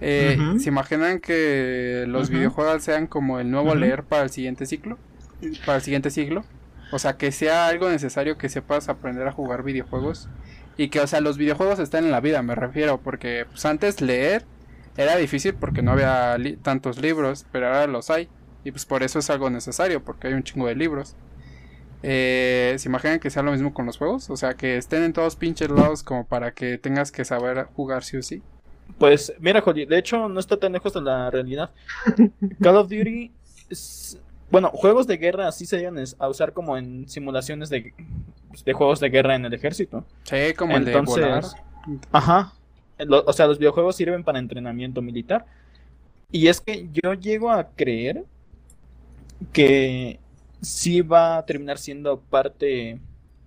Eh. ¿Se imaginan que los videojuegos sean como el nuevo leer para el siguiente ciclo? Para el siguiente siglo. O sea, que sea algo necesario que sepas aprender a jugar videojuegos. Y que, o sea, los videojuegos están en la vida, me refiero. Porque pues, antes leer era difícil porque no había li- tantos libros, pero ahora los hay. Y pues por eso es algo necesario, porque hay un chingo de libros. Eh, ¿Se imaginan que sea lo mismo con los juegos? O sea, que estén en todos pinches lados como para que tengas que saber jugar sí o sí. Pues, mira, Jolly, de hecho, no está tan lejos de la realidad. Call of Duty. es- Bueno, juegos de guerra así se llegan a usar como en simulaciones de, de juegos de guerra en el ejército. Sí, como el de Entonces, volar. Ajá. Lo- o sea, los videojuegos sirven para entrenamiento militar. Y es que yo llego a creer que sí va a terminar siendo parte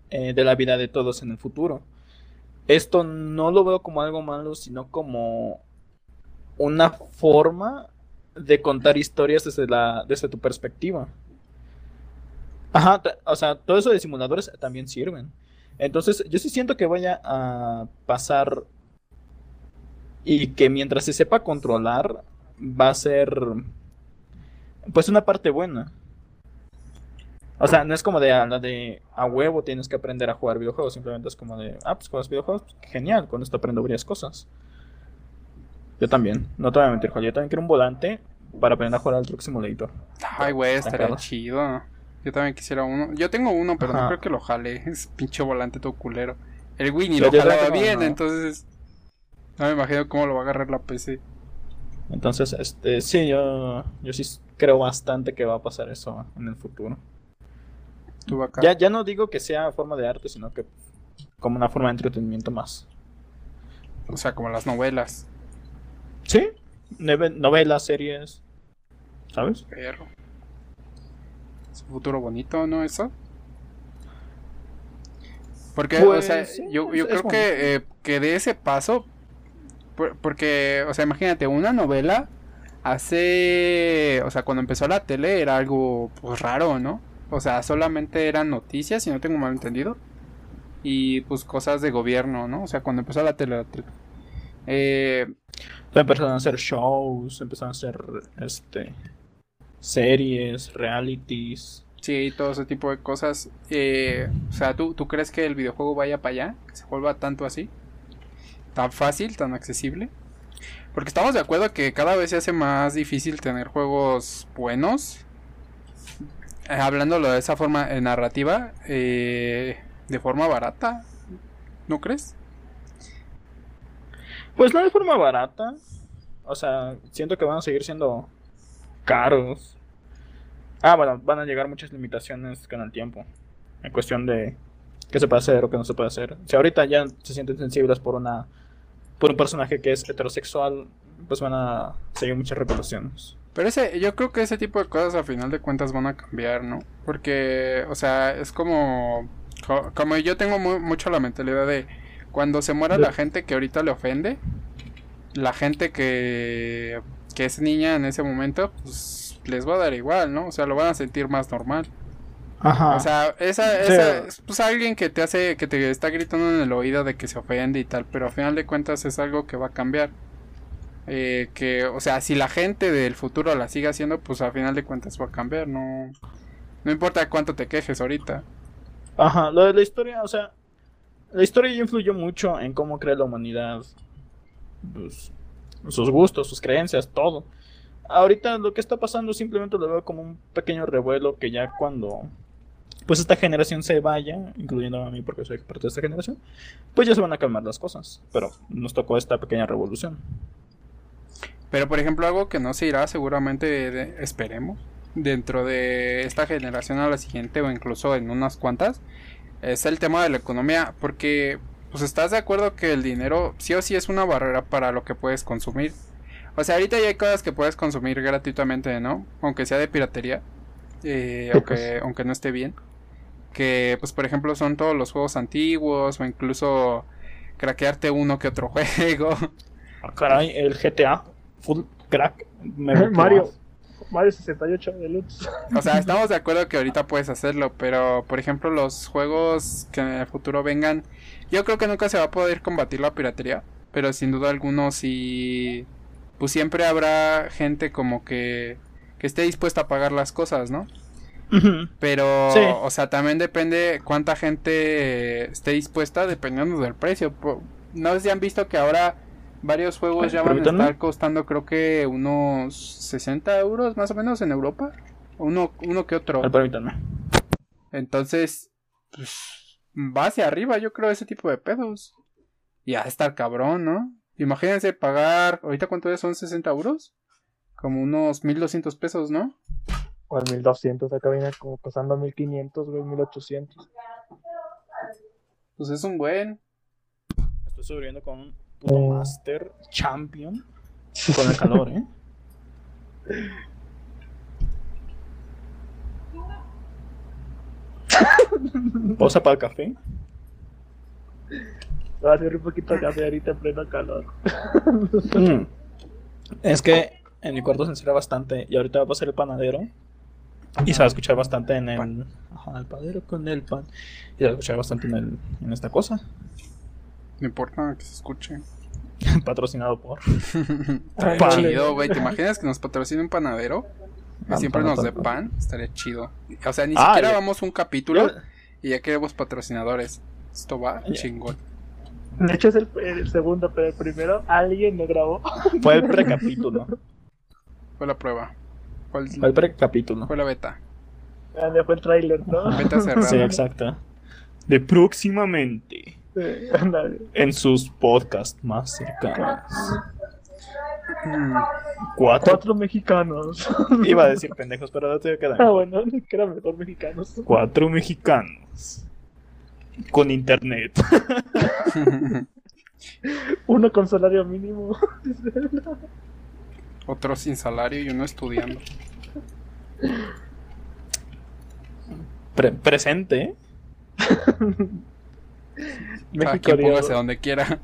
eh, de la vida de todos en el futuro. Esto no lo veo como algo malo, sino como una forma de contar historias desde la desde tu perspectiva. Ajá, o sea, todo eso de simuladores también sirven. Entonces, yo sí siento que vaya a pasar y que mientras se sepa controlar, va a ser pues una parte buena. O sea, no es como de a la de a huevo tienes que aprender a jugar videojuegos, simplemente es como de, ah, pues juegas videojuegos, pues, genial, con esto aprendo varias cosas. Yo también, no te voy a mentir, Juan, yo también quiero un volante para aprender a jugar al Truck Simulator. Ay, güey, estaría chido. Yo también quisiera uno. Yo tengo uno, pero no creo que lo jale. Es pinche volante todo culero. El Winnie lo jalaba bien, no. entonces. No me imagino cómo lo va a agarrar la PC. Entonces, este, sí, yo, yo sí creo bastante que va a pasar eso en el futuro. Ya, ya no digo que sea forma de arte, sino que como una forma de entretenimiento más. O sea, como las novelas. Sí, novelas, series, ¿sabes? Perro. Es un futuro bonito, ¿no? Eso. Porque, o Pues, sea, sí, yo, yo creo que, eh, que de ese paso. por- porque, o sea, imagínate, una novela hace. O sea, cuando empezó la tele era algo pues raro, ¿no? O sea, solamente eran noticias, si no tengo mal entendido. Y pues cosas de gobierno, ¿no? O sea, cuando empezó la tele. la tele. Eh, Empezaron a hacer shows, empezaron a hacer este series, realities. Sí, todo ese tipo de cosas. Eh, o sea, ¿tú, ¿tú crees que el videojuego vaya para allá? ¿Que se vuelva tanto así? ¿Tan fácil, tan accesible? Porque estamos de acuerdo que cada vez se hace más difícil tener juegos buenos. Hablándolo de esa forma eh, narrativa, eh, de forma barata, ¿no crees? Pues no de forma barata. O sea, siento que van a seguir siendo caros. Ah, bueno, van a llegar muchas limitaciones con el tiempo. En cuestión de qué se puede hacer o qué no se puede hacer. Si ahorita ya se sienten sensibles por una por un personaje que es heterosexual, pues van a seguir muchas repercusiones. Pero ese, yo creo que ese tipo de cosas a final de cuentas van a cambiar, ¿no? Porque, o sea, es como, co- como yo tengo mu- mucho la mentalidad de cuando se muera la gente que ahorita le ofende, la gente que, que es niña en ese momento, pues les va a dar igual, ¿no? O sea, lo van a sentir más normal. Ajá. O sea, esa, Sí. esa, es, pues alguien que te hace, que te está gritando en el oído de que se ofende y tal, pero a final de cuentas es algo que va a cambiar. Eh, que, o sea, si la gente del futuro la sigue haciendo, pues a final de cuentas va a cambiar, no, no importa cuánto te quejes ahorita. Ajá, lo de la historia, o sea, la historia ya influyó mucho en cómo crea la humanidad, pues, sus gustos, sus creencias, todo. Ahorita lo que está pasando simplemente lo veo como un pequeño revuelo que ya cuando, pues esta generación se vaya, incluyendo a mí porque soy parte de esta generación, pues ya se van a calmar las cosas. Pero nos tocó esta pequeña revolución. Pero por ejemplo, algo que no se irá seguramente, de- esperemos, dentro de esta generación a la siguiente o incluso en unas cuantas, es el tema de la economía, porque pues estás de acuerdo que el dinero sí o sí es una barrera para lo que puedes consumir. O sea, ahorita ya hay cosas que puedes consumir gratuitamente, ¿no? Aunque sea de piratería, eh, Sí, aunque, pues. aunque no esté bien. Que pues por ejemplo son todos los juegos antiguos o incluso craquearte uno que otro juego. Ah, caray, el GTA, full crack. me Mario. más. Mario 68 Deluxe. O sea, estamos de acuerdo que ahorita puedes hacerlo, pero por ejemplo los juegos que en el futuro vengan, yo creo que nunca se va a poder combatir la piratería, pero sin duda alguno sí, pues siempre habrá gente como que, que esté dispuesta a pagar las cosas, ¿no? Pero, Sí. o sea, también depende cuánta gente esté dispuesta dependiendo del precio. No sé si han visto que ahora varios juegos ya van a estar costando creo que unos 60 euros más o menos en Europa. Uno, uno que otro. Permítanme. Entonces, pues, va hacia arriba yo creo ese tipo de pedos. Y a estar cabrón, ¿no? Imagínense pagar, ahorita cuánto es, son 60 euros. Como unos 1200 pesos, ¿no? O el 1200, acá viene como costando 1500, güey, 1800. Pues es un buen. Estoy sobreviviendo con puto Mm. Master Champion. Con el calor, ¿eh? Pausa para el café. Va a hacer un poquito de café ahorita en pleno calor. Mm. Es que en mi cuarto se encierra bastante y ahorita va a pasar el panadero. Y se va a escuchar bastante en el. Ajá, el panadero con el pan. Y se va a escuchar bastante en, el, en esta cosa. No importa que se escuche. Patrocinado por. Estaría chido, güey. ¿Te imaginas que nos patrocine un panadero? Que Ah, siempre nos dé pan. Estaría chido. O sea, ni Ah, siquiera ya. vamos un capítulo Ya- y ya queremos patrocinadores. Esto va Ya. chingón. De hecho es el, el segundo, pero el primero alguien lo grabó. Fue el precapítulo. Fue la prueba. ¿Cuál Fue el precapítulo. fue la beta? Ande, fue el trailer, ¿no? Beta cerrada. Sí, exacto. De próximamente. En sus podcasts más cercanos. Mm, Cuatro. Cuatro mexicanos. Iba a decir pendejos, pero no te voy a Ah, quedar. bueno, que era mejor mexicanos. Cuatro mexicanos. Con internet. Uno con salario mínimo. Otro sin salario y uno estudiando. Pre- presente, Cada México quien aliado. póngase donde quiera.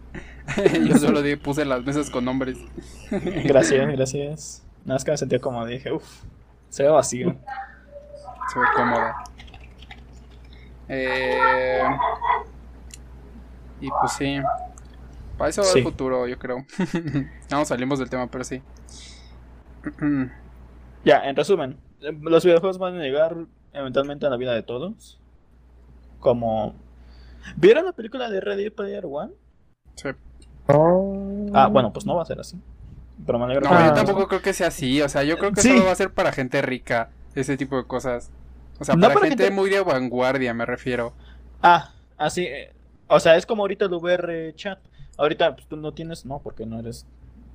Yo solo di- puse las mesas con nombres. Gracias, gracias. Nada más que me sentía como dije, uff, se ve vacío. Se ve cómoda. Eh, y pues sí. Para eso va Sí. el futuro, yo creo. no salimos del tema, pero sí. Ya, en resumen, eh, los videojuegos van a llegar eventualmente a la vida de todos. Como. ¿Vieron la película de Ready Player One? Sí. Oh. Ah, bueno, pues no va a ser así. Pero me alegra No, yo tampoco creo que sea así. O sea, yo creo que Sí. solo va a ser para gente rica. Ese tipo de cosas. O sea, No para, para gente, gente- muy de vanguardia, me refiero. Ah, así. eh, O sea, es como ahorita el VR chat. Ahorita pues, tú no tienes. No, porque no eres.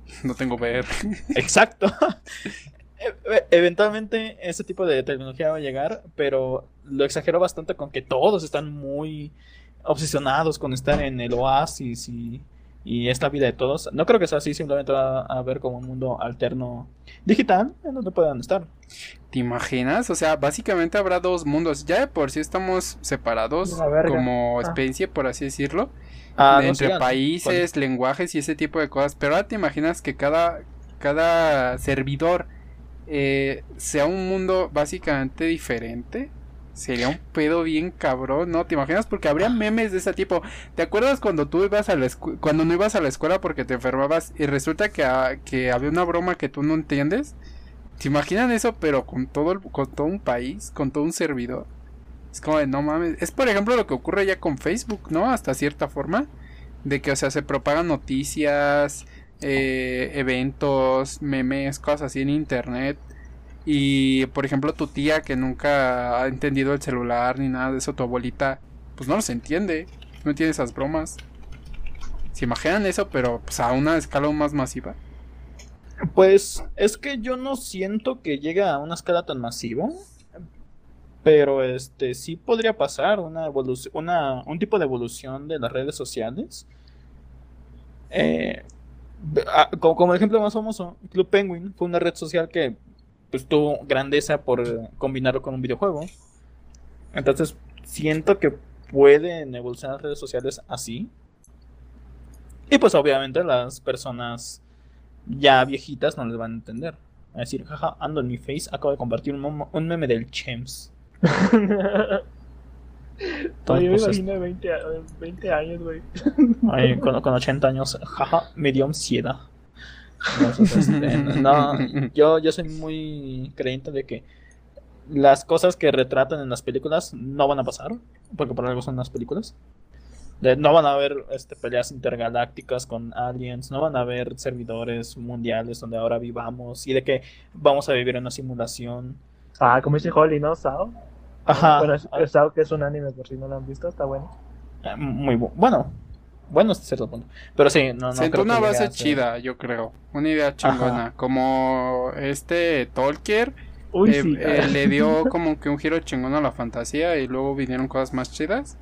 No tengo ver. Exacto. e, e, eventualmente ese tipo de tecnología va a llegar, pero lo exagero bastante con que todos están muy obsesionados con estar en el oasis y, y esta vida de todos. No creo que sea así, simplemente va a ver como un mundo alterno digital en donde puedan estar. ¿Te imaginas? O sea, básicamente habrá dos mundos. Ya de por sí estamos separados como ah. especie, por así decirlo. Ah, entre países, lenguajes y ese tipo de cosas. Pero ahora te imaginas que cada, cada servidor eh, sea un mundo básicamente diferente. Sería un pedo bien cabrón, ¿no? ¿Te imaginas? Porque habría memes de ese tipo. ¿Te acuerdas cuando tú ibas a la cuando no ibas a la escuela porque te enfermabas y resulta que, que había una broma que tú no entiendes? ¿Te imaginan eso pero con todo con todo un país, con todo un servidor? Es como de no mames. Es por ejemplo lo que ocurre ya con Facebook, ¿no? Hasta cierta forma. De que, o sea, se propagan noticias, eh, eventos, memes, cosas así en internet. Y por ejemplo, tu tía que nunca ha entendido el celular ni nada de eso, tu abuelita, pues no los entiende, no entiende esas bromas. Se imaginan eso, pero pues a una escala más masiva. Pues es que yo no siento que llegue a una escala tan masiva. Pero este sí podría pasar una una, un tipo de evolución de las redes sociales. Eh, como, como ejemplo más famoso, Club Penguin fue una red social que pues tuvo grandeza por combinarlo con un videojuego. Entonces, siento que pueden evolucionar redes sociales así. Y pues obviamente las personas ya viejitas no les van a entender. A decir, jaja, ando en mi face, acabo de compartir un, un meme del Chems. Todavía me pues, imagino 20, 20 años, güey. con, con 80 años, jaja, me dio ansiedad. Este, no, yo, yo soy muy creyente de que las cosas que retratan en las películas no van a pasar, porque por algo son las películas. no van a haber este, peleas intergalácticas con aliens, no van a haber servidores mundiales donde ahora vivamos y de que vamos a vivir en una simulación. Ah, como dice Holly, ¿no? Sao. Ajá. Bueno, Sao que es un anime, por si no lo han visto, está bueno. Eh, muy bueno bueno hasta cierto punto. Pero sí, no, no Siento una base chida, yo creo. Una idea chingona. Como este Tolkien eh, eh, le dio como que un giro chingón a la fantasía y luego vinieron cosas más chidas.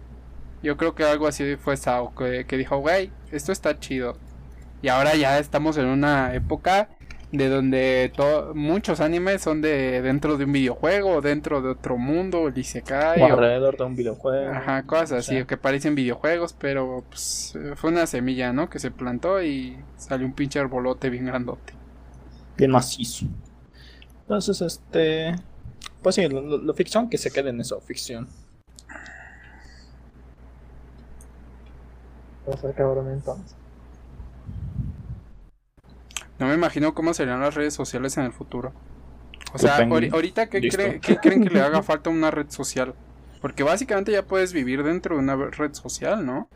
Yo creo que algo así fue Sao, que, que dijo, güey, esto está chido. Y ahora ya estamos en una época de donde muchos animes son de dentro de un videojuego, dentro de otro mundo, el Isekai. O alrededor de un videojuego. Ajá, cosas así, que parecen videojuegos, pero pues, fue una semilla, ¿no? Que se plantó y salió un pinche arbolote bien grandote. Bien macizo. Entonces, este... Pues sí, la ficción que se quede en eso, ficción. Va a ser cabrón entonces. No me imagino cómo serían las redes sociales en el futuro. O sea, ahorita, ¿qué, creen que le haga falta una red social? Porque básicamente ya puedes vivir dentro de una red social, ¿no?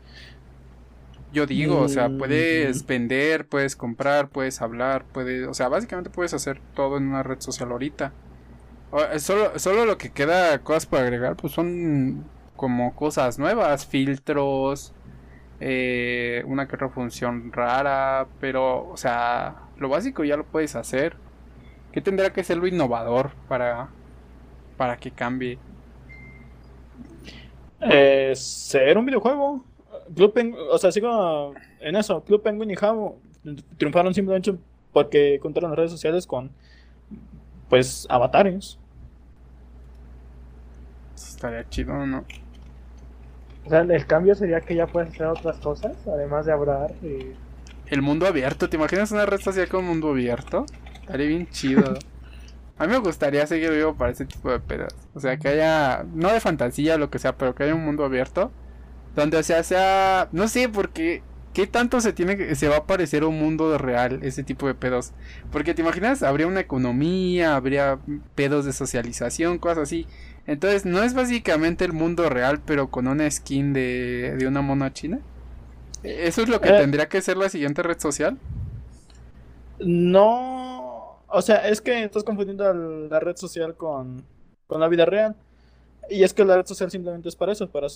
Yo digo, o sea, puedes mm. vender, puedes comprar, puedes hablar, puedes, o sea, básicamente puedes hacer todo en una red social ahorita. Solo, solo lo que queda cosas por agregar, pues son como cosas nuevas, filtros, eh, una que otra función rara, pero, o sea, lo básico ya lo puedes hacer. ¿Qué tendrá que ser lo innovador para, para que cambie? Eh, ser un videojuego. Club o sea, sigo en eso. Club Penguin y Javo triunfaron simplemente porque contaron las redes sociales con, pues, avatares. Estaría chido, ¿no? O sea, el cambio sería que ya puedes hacer otras cosas, además de hablar. Y el mundo abierto. ¿Te imaginas una red social con mundo abierto? Estaría bien chido. A mí me gustaría seguir vivo para ese tipo de pedas. O sea, que haya, no de fantasía lo que sea, pero que haya un mundo abierto. Donde, o sea, sea, no sé, porque, ¿qué tanto se tiene que, se va a parecer un mundo real ese tipo de pedos? Porque te imaginas, habría una economía, habría pedos de socialización, cosas así. Entonces, ¿no es básicamente el mundo real, pero con una skin de, de una mona china? ¿Eso es lo que eh. tendría que ser la siguiente red social? No, o sea, es que estás confundiendo la red social con, la vida real. Y es que la red social simplemente es para eso, para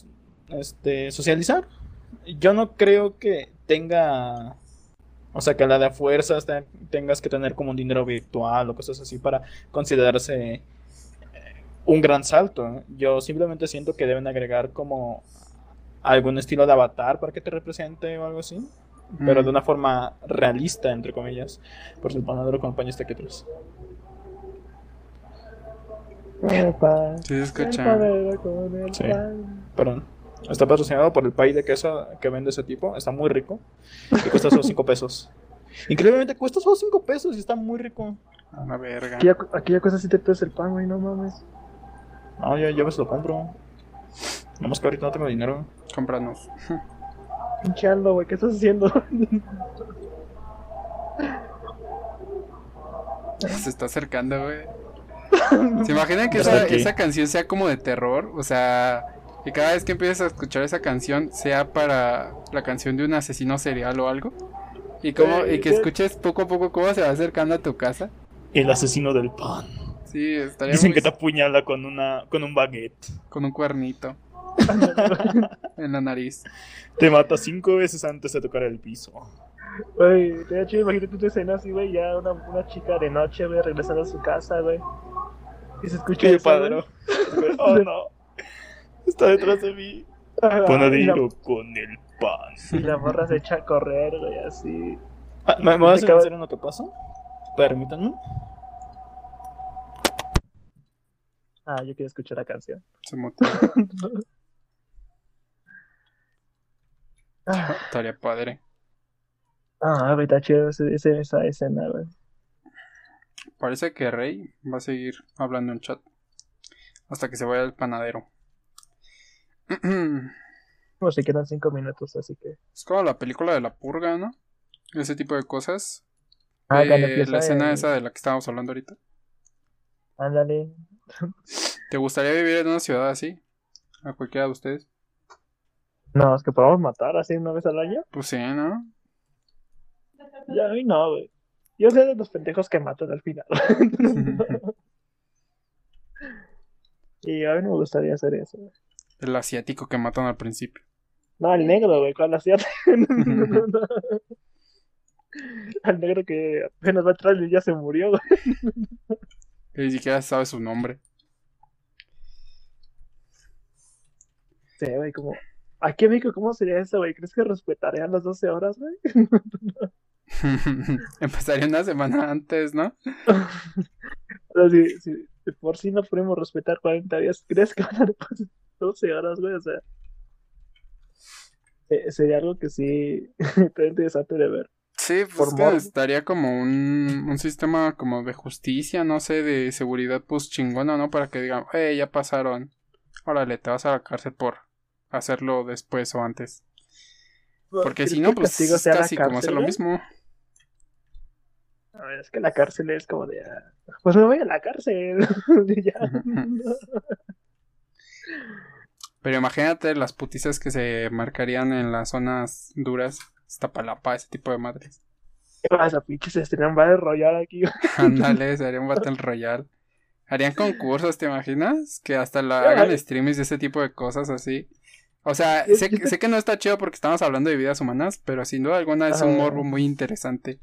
este, socializar. Yo no creo que tenga O sea, que la de fuerzas te- tengas que tener como un dinero virtual o cosas así para considerarse eh, un gran salto. Yo simplemente siento que deben agregar como algún estilo de avatar para que te represente o algo así. Pero Mm. de una forma realista, entre comillas. Por si el panadero acompaña este que pan, Sí escucha. con Sí. pan. Perdón. Está patrocinado por el país de queso que vende ese tipo. Está muy rico. Y cuesta solo 5 pesos. Increíblemente cuesta solo 5 pesos y está muy rico. Una verga. Aquí ya, aquí ya cuesta 7 pesos el pan, güey, no mames. No, yo, yo me lo compro. Vamos que ahorita no tengo dinero. Cómpranos. Pinche Aldo, güey, ¿qué estás haciendo? Se está acercando, güey. ¿Se imaginan que esa, canción sea como de terror? O sea, que cada vez que empieces a escuchar esa canción sea para la canción de un asesino serial o algo. Y, como, y que escuches poco a poco cómo se va acercando a tu casa. El asesino del pan. Sí, estaría Dicen muy- que te apuñala con una con un baguette. con un cuernito en la nariz. Te mata cinco veces antes de tocar el piso. Güey, de hecho, imagínate una escena así, güey, ya una, una chica de noche, güey, regresando a su casa, güey. Y se escucha Qué eso, padre. Oh no. Está detrás de mí. Y la, Panadero con el pan. y la morra se echa a correr, güey, así. Ah, ¿Me, me vas a Te acaba- hacer lo que pasa? Permítanme. Ah, yo quiero escuchar la canción. Se motiva. Ah, Estaría padre. ah, está chido ese, ese- esa escena, güey. Parece que Rey va a seguir hablando en chat. Hasta que se vaya el panadero. Como si quedan cinco minutos, así que. Es como la película de la purga, ¿no? Ese tipo de cosas. Ah, Eh, la escena esa de la que estábamos hablando ahorita. Ándale. ¿Te gustaría vivir en una ciudad así? A cualquiera de ustedes. No, es que podemos matar así una vez al año. Pues sí, ¿no? Ya, a mí no, güey. Yo sé de los pendejos que matan al final. y a mí no me gustaría hacer eso. güey. El asiático que matan al principio. No, al negro, güey, ¿cuál hacía? Al negro que apenas va atrás y ya se murió, güey. Que ni siquiera sabe su nombre. Sí, güey, como. Aquí en México, ¿cómo sería eso, güey? ¿Crees que respetarían las 12 horas, güey? Empezaría una semana antes, ¿no? O sea, si, si por sí no podemos respetar 40 días, ¿crees que van a respetar 12 horas, güey? O sea. eh, sería algo que sí. Está interesante de ver. Sí, pues que estaría como un, un sistema como de justicia, no sé, de seguridad pues chingona, ¿no? Para que digan, eh, ya pasaron. Órale, te vas a la cárcel por hacerlo después o antes. Porque ¿Crees si no, pues casi como hacer lo güey? mismo. A ver, es que la cárcel es como de. ah, Pues me voy a la cárcel. Ya. Pero imagínate las putizas que se marcarían en las zonas duras, Iztapalapa, ese tipo de madres. ¿Qué pasa, pinches? Se estrenan Battle Royale aquí. Ándale, se haría un Battle Royale. Harían concursos, ¿te imaginas? Que hasta la hagan streamings de ese tipo de cosas así. O sea, sé, sé que no está chido porque estamos hablando de vidas humanas, pero sin duda alguna es un Ajá. morbo muy interesante.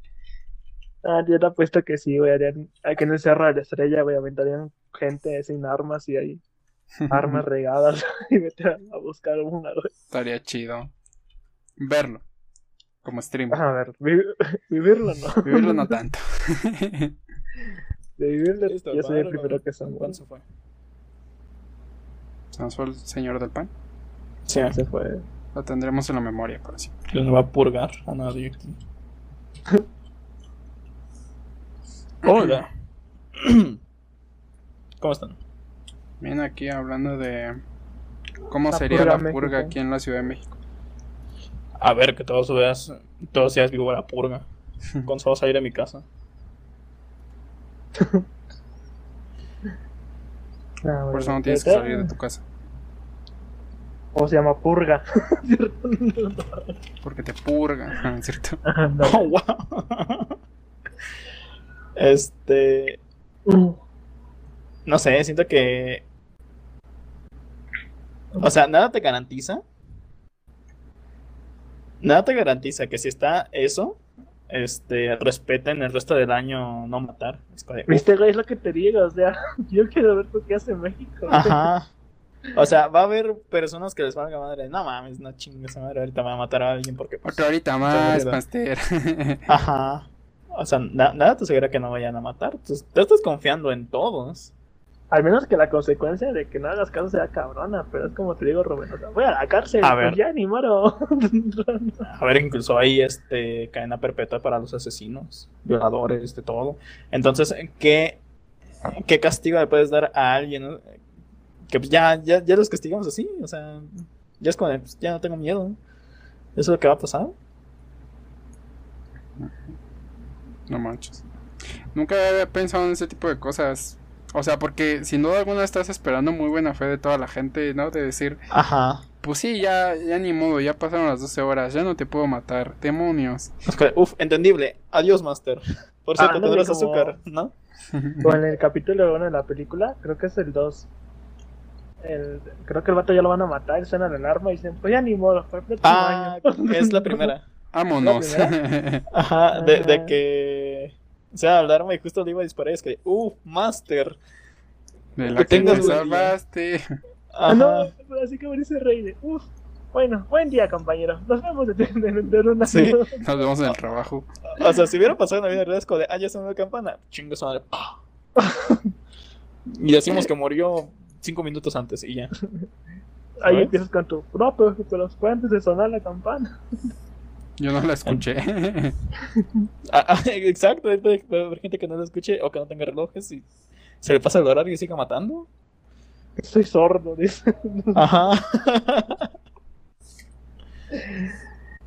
Ah, yo te apuesto que sí, güey. Harían. Aquí en el Cerro de la Estrella, güey. Aventarían gente sin armas y ahí. Armas regadas. Y vete a, buscar una, güey. Estaría chido. Verlo. Como stream. A ver, vi- vivirlo no. Vivirlo no tanto. De vivirlo, Listo, yo soy el primero que se ¿cuándo muere. se fue? Se nos fue el señor del pan. Sí, Se fue. Lo tendremos en la memoria para siempre. no va a purgar a nadie aquí. Hola. ¿Cómo están? Viene aquí hablando de cómo La sería purga la México. purga aquí en la Ciudad de México. A ver, que todos veas, todos seas vivo a la purga. Con solo salir de mi casa. Ah, Por eso no tienes que salir de tu casa. O se llama purga. Porque te purga, ¿cierto? Ándale. Oh, wow. Este. No sé, siento que. O sea, nada te garantiza. Nada te garantiza que si está eso, este, respeten el resto del año no matar. Es. Es lo que te digo, o sea, yo quiero ver lo que hace México. Ajá. O sea, va a haber personas que les valga madre. No mames, no chingues madre. Ahorita me va a matar a alguien porque. Pues, Otra horita más. Master. Ajá. O sea, na- nada te asegura que no vayan a matar. Tú, tú estás confiando en todos. Al menos que la consecuencia de que no hagas caso sea cabrona, pero es como te digo, Rubén, o sea, voy a la cárcel, A pues ver. ya ni moro. A ver, incluso hay este cadena perpetua para los asesinos, violadores, de todo. Entonces, ¿qué, qué castigo le puedes dar a alguien? No? Que pues ya, ya, ya los castigamos así. O sea, ya es como de, pues, ya no tengo miedo. Eso es lo que va a pasar. No manches. Nunca había pensado en ese tipo de cosas. O sea, porque sin duda alguna estás esperando muy buena fe de toda la gente, ¿no? De decir, Ajá. pues sí, ya, ya ni modo, ya pasaron las 12 horas, ya no te puedo matar, demonios. Uf, entendible. Adiós, Master. Por cierto, Ándale, tendrás como- azúcar, ¿no? o en el capítulo 1 de la película, creo que es el 2. El, creo que el vato ya lo van a matar, suena la alarma y dicen, pues ya ni modo, fue el Ah, año. es la primera. Vámonos. Ajá, de, de Ajá. que. O sea, alarma y justo le iba a disparar y es que, ¡uh, Master! de la Que que tengas salvaste. Ah, Ajá. no, pero así como dice Rey de, uff, bueno, buen día compañero, nos vemos de, de, de una Sí. Nos vemos en el trabajo. O sea, si hubiera pasado en la vida real, es como de, ah, ya sonó la campana, chingo madre. ¡pah! y decimos que murió cinco minutos antes y ya. Ahí ¿Sabes? empiezas con tu, no, pero, fue antes de sonar la campana. Yo no la escuché. Ah, ah, exacto, haber gente que no lo escuche o que no tenga relojes y se le pasa el horario y siga matando. Soy sordo, dice. Ajá.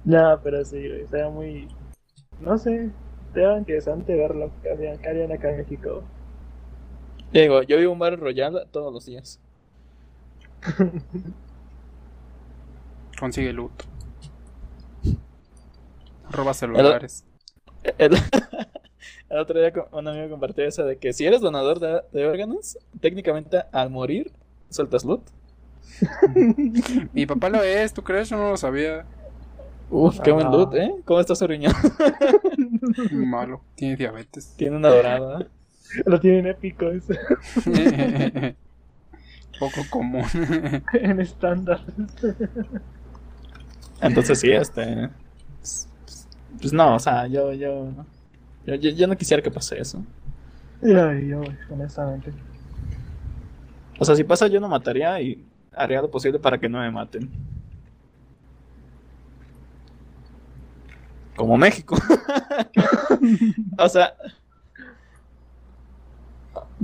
No, pero sí, güey, sea muy, no sé, sería interesante verlo que harían acá en México. Ya digo, yo vivo un bar royal todos los días. Consigue loot. Roba celulares. El, el otro día un amigo compartió esa de que si eres donador de, de órganos, técnicamente al morir sueltas loot. Mi papá lo es, ¿tú crees? Yo no lo sabía. Uf, qué buen Ah. loot, ¿eh? ¿Cómo está su riñón? Malo. Tiene diabetes. Tiene una dorada. Lo tienen épico ese, Poco común. en estándar. Entonces sí, este... Pues no, o sea, yo, yo, yo, yo, yo no quisiera que pase eso. Ay, yo, honestamente. O sea, si pasa yo no mataría y haría lo posible para que no me maten. Como México. o sea...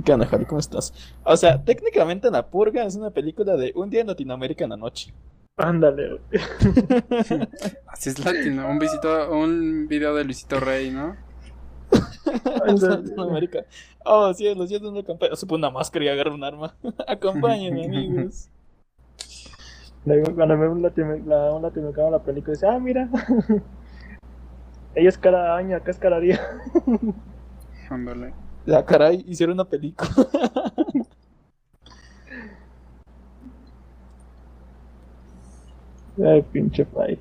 ¿Qué onda, Javi? ¿Cómo estás? O sea, técnicamente La Purga es una película de un día en Latinoamérica en la noche. Ándale, güey. Así es latino. Un, visito, un video de Luisito Rey, ¿no? Latinoamérica. Oh, sí, los días de una campaña. Se pone una máscara y agarra un arma. Acompáñenme, amigos. Luego, Cuando ve un latino- la, un latinoamericano la película, dice, ah, mira. Ella es cada año, acá es cada día. Ándale. Ya, caray, hicieron una película. Ay, pinche país.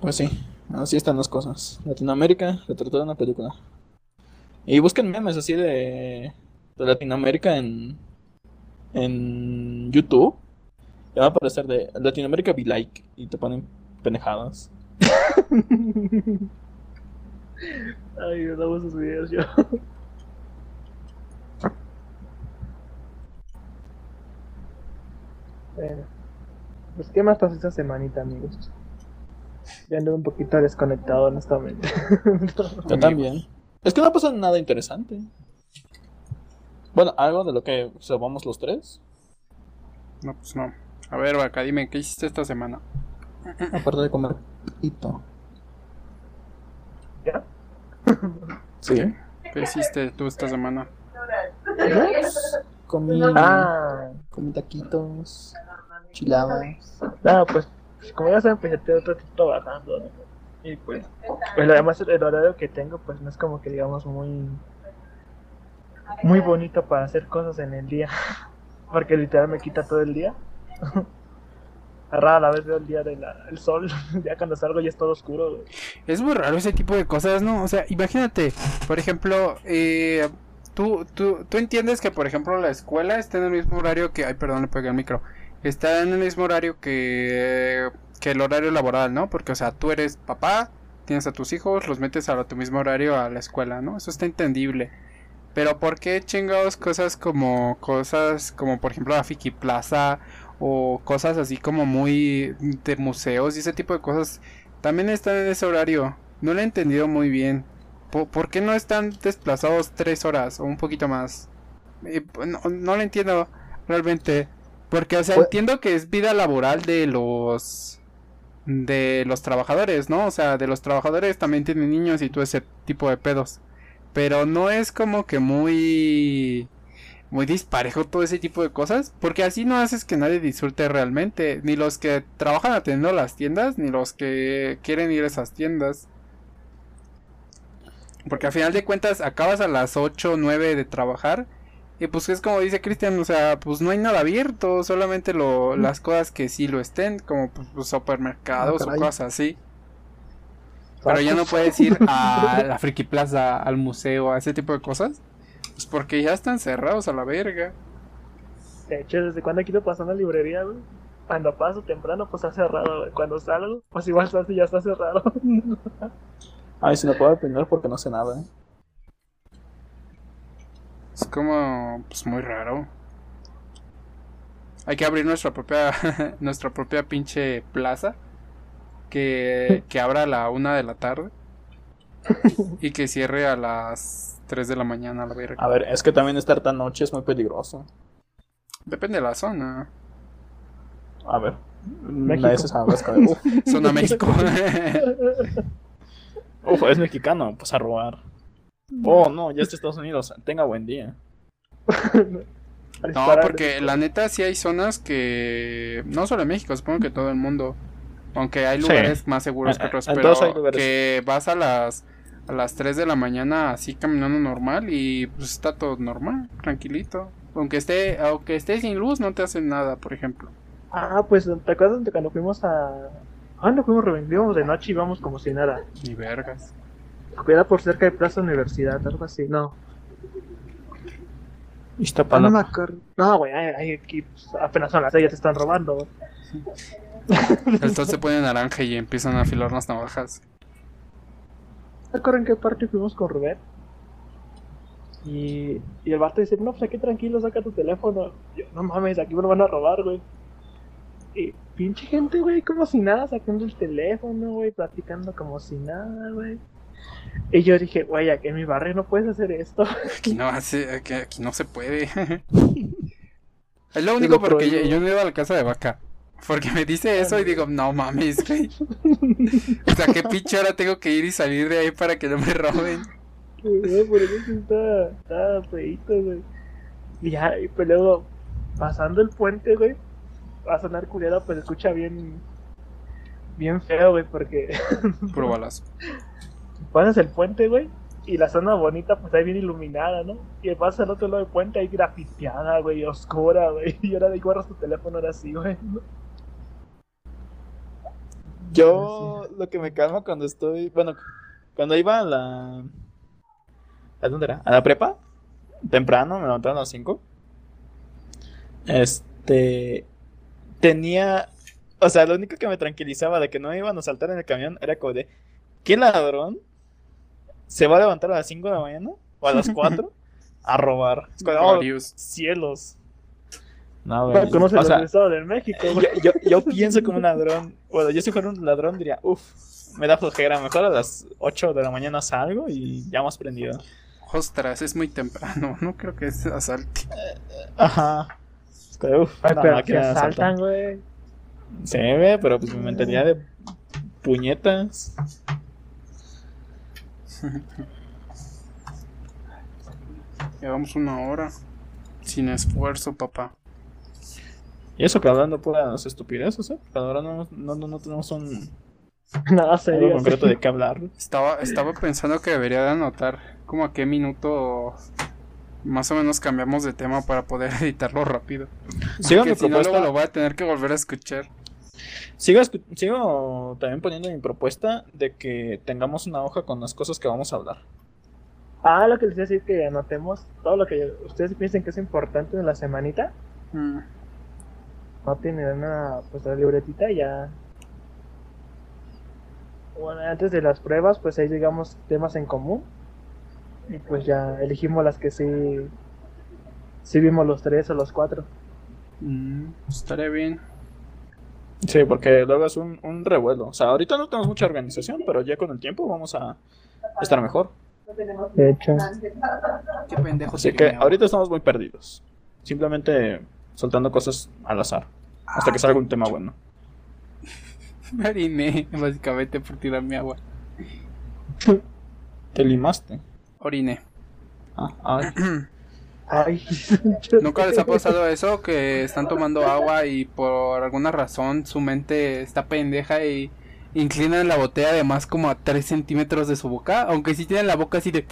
Pues sí, así están las cosas. Latinoamérica, retratado en una película. Y busquen memes así de, de Latinoamérica en, en YouTube. Y van a aparecer de Latinoamérica be like. Y te ponen pendejadas. Ay, yo damos esos videos yo. Bueno, pues qué más pasó esta semanita, amigos. Ya ando un poquito desconectado, honestamente. Yo también. Es que no pasa nada interesante. Bueno, algo de lo que observamos los tres. No, pues no. A ver, Vaca, dime, ¿qué hiciste esta semana? Aparte de comer pito. ¿Ya? Sí. ¿Qué hiciste tú esta semana? Comí, Ah, comí taquitos, chiladas. no, pues como ya saben, pues ya tengo otro trabajando. ¿no? Y pues, pues además el horario que tengo, pues no es como que digamos muy muy bonito para hacer cosas en el día. Porque literal me quita todo el día. rara la vez veo el día del el sol, ya cuando salgo ya es todo oscuro. Es muy raro ese tipo de cosas, ¿no? O sea, imagínate, por ejemplo, eh, tú, tú, tú entiendes que, por ejemplo, la escuela está en el mismo horario que... Ay, perdón, le pegué el micro. Está en el mismo horario que, que el horario laboral, ¿no? Porque, o sea, tú eres papá, tienes a tus hijos, los metes a tu mismo horario a la escuela, ¿no? Eso está entendible. Pero ¿por qué chingados cosas como cosas como por ejemplo la Fiki Plaza o cosas así como muy de museos y ese tipo de cosas también están en ese horario? No lo he entendido muy bien. ¿Por, qué no están desplazados tres horas o un poquito más? no, no lo entiendo realmente. Porque, o sea, pues entiendo que es vida laboral de los de los trabajadores, ¿no? O sea, de los trabajadores también tienen niños y todo ese tipo de pedos. Pero no es como que muy muy disparejo todo ese tipo de cosas, porque así no haces que nadie disfrute realmente, ni los que trabajan atendiendo las tiendas, ni los que quieren ir a esas tiendas. Porque al final de cuentas acabas a las 8 o 9 de trabajar y pues es como dice Cristian, o sea, pues no hay nada abierto, solamente lo, las cosas que sí lo estén, como pues, pues supermercados ah, o cosas así. Pero ya no puedes ir a la Friki Plaza, al museo, a ese tipo de cosas. Pues porque ya están cerrados a la verga. De hecho, ¿desde cuando quiero pasar a la librería, güey? Cuando paso temprano, pues está cerrado, güey. Cuando salgo, pues igual ya está cerrado. Ay, si no puedo aprender porque no sé nada, ¿eh? Es como, pues muy raro. Hay que abrir nuestra propia, nuestra propia pinche plaza que, que abra a la una de la tarde y que cierre a las 3 de la mañana la verga. A ver, es que también estar tan noche es muy peligroso. Depende de la zona. A ver. México. Zona México. Uf, es mexicano, pues a robar. Oh, no, ya está Estados Unidos. Tenga buen día. no, porque la neta sí hay zonas que... No solo en México, supongo que todo el mundo aunque hay lugares más seguros que otros, pero que vas a las a las 3 de la mañana así caminando normal y pues está todo normal, tranquilito. Aunque esté aunque esté sin luz no te hacen nada, por ejemplo. Ah, pues ¿te acuerdas de cuando fuimos a Ah, no fuimos, íbamos de noche y íbamos como si nada. Ni vergas. Era por cerca de Plaza Universidad, algo así. No. Ah, no güey, aquí pues, apenas son las 6 ya te están robando. Entonces se pone naranja y empiezan a afilar las navajas. ¿Recuerdan qué parte fuimos con Rubén? Y, y el vato dice, no, pues aquí tranquilo, saca tu teléfono. Yo, no mames, aquí me lo van a robar, güey. Y pinche gente, güey, como si nada, sacando el teléfono, güey, platicando como si nada, güey. Y yo dije, güey, aquí en mi barrio no puedes hacer esto. Aquí no hace, aquí, no se puede. es lo único porque yo, yo no ido a la casa de vaca. Porque me dice eso y digo, no mames, güey. o sea, qué pinche ahora tengo que ir y salir de ahí para que no me roben. por eso está, está feito, güey. Y ya, y pues luego, pasando el puente, güey, va a sonar culero, pues escucha bien, bien feo, güey, porque... Puro balazo. Pasas el puente, güey, y la zona bonita, pues ahí bien iluminada, ¿no? Y pasas al otro lado del puente ahí grafiteada, güey, oscura, güey. Y ahora de guardas tu teléfono ahora sí, güey. Yo lo que me calma cuando estoy, bueno, cuando iba a la... ¿A dónde era? ¿A la prepa? Temprano, me levantaron a las 5. Este... Tenía... O sea, lo único que me tranquilizaba de que no iban a saltar en el camión era como de... ¿Qué ladrón se va a levantar a las 5 de la mañana? ¿O a las 4? a robar. oh, cielos. No, güey. Conoce o sea, el Estado de México. Yo, yo, pienso como un ladrón. Bueno, yo si fuera un ladrón diría, uff, me da flojera. Mejor a las 8 de la mañana salgo y ya hemos prendido. Ostras, es muy temprano. No creo que es asalte. Ajá. Es que, uf, Ay, pero que asaltan, güey. Sí, ve, pero pues mi mentalidad de puñetas. Llevamos una hora. Sin esfuerzo, papá. Y eso que hablando puras estupideces, ¿eh? Pero ahora no, no, no, tenemos un. Nada serio. concreto de qué hablar. Estaba, estaba pensando que debería de anotar como a qué minuto más o menos cambiamos de tema para poder editarlo rápido. Sí, si no, lo voy a tener que volver a escuchar. Sigo, escu- sigo también poniendo mi propuesta de que tengamos una hoja con las cosas que vamos a hablar. Ah, lo que les iba a decir que anotemos todo lo que ustedes piensen que es importante en la semanita. Mm. No tienen una pues la libretita y ya. Bueno, antes de las pruebas, pues ahí digamos temas en común. Y pues ya elegimos las que sí. Sí vimos los tres o los cuatro. Mm, estaría bien. Sí, porque luego es un, un revuelo. O sea, ahorita no tenemos mucha organización, pero ya con el tiempo vamos a estar mejor. De hecho. Qué pendejo. Así que ahorita estamos muy perdidos. Simplemente soltando cosas al azar. Hasta que salga un tema bueno. Me oriné, básicamente, por tirar mi agua. Te limaste. Oriné. Ah, ay. Ay. ¿Nunca les ha pasado eso? Que están tomando agua y por alguna razón su mente está pendeja y inclinan la botella de más como a 3 centímetros de su boca. Aunque sí tienen la boca así de...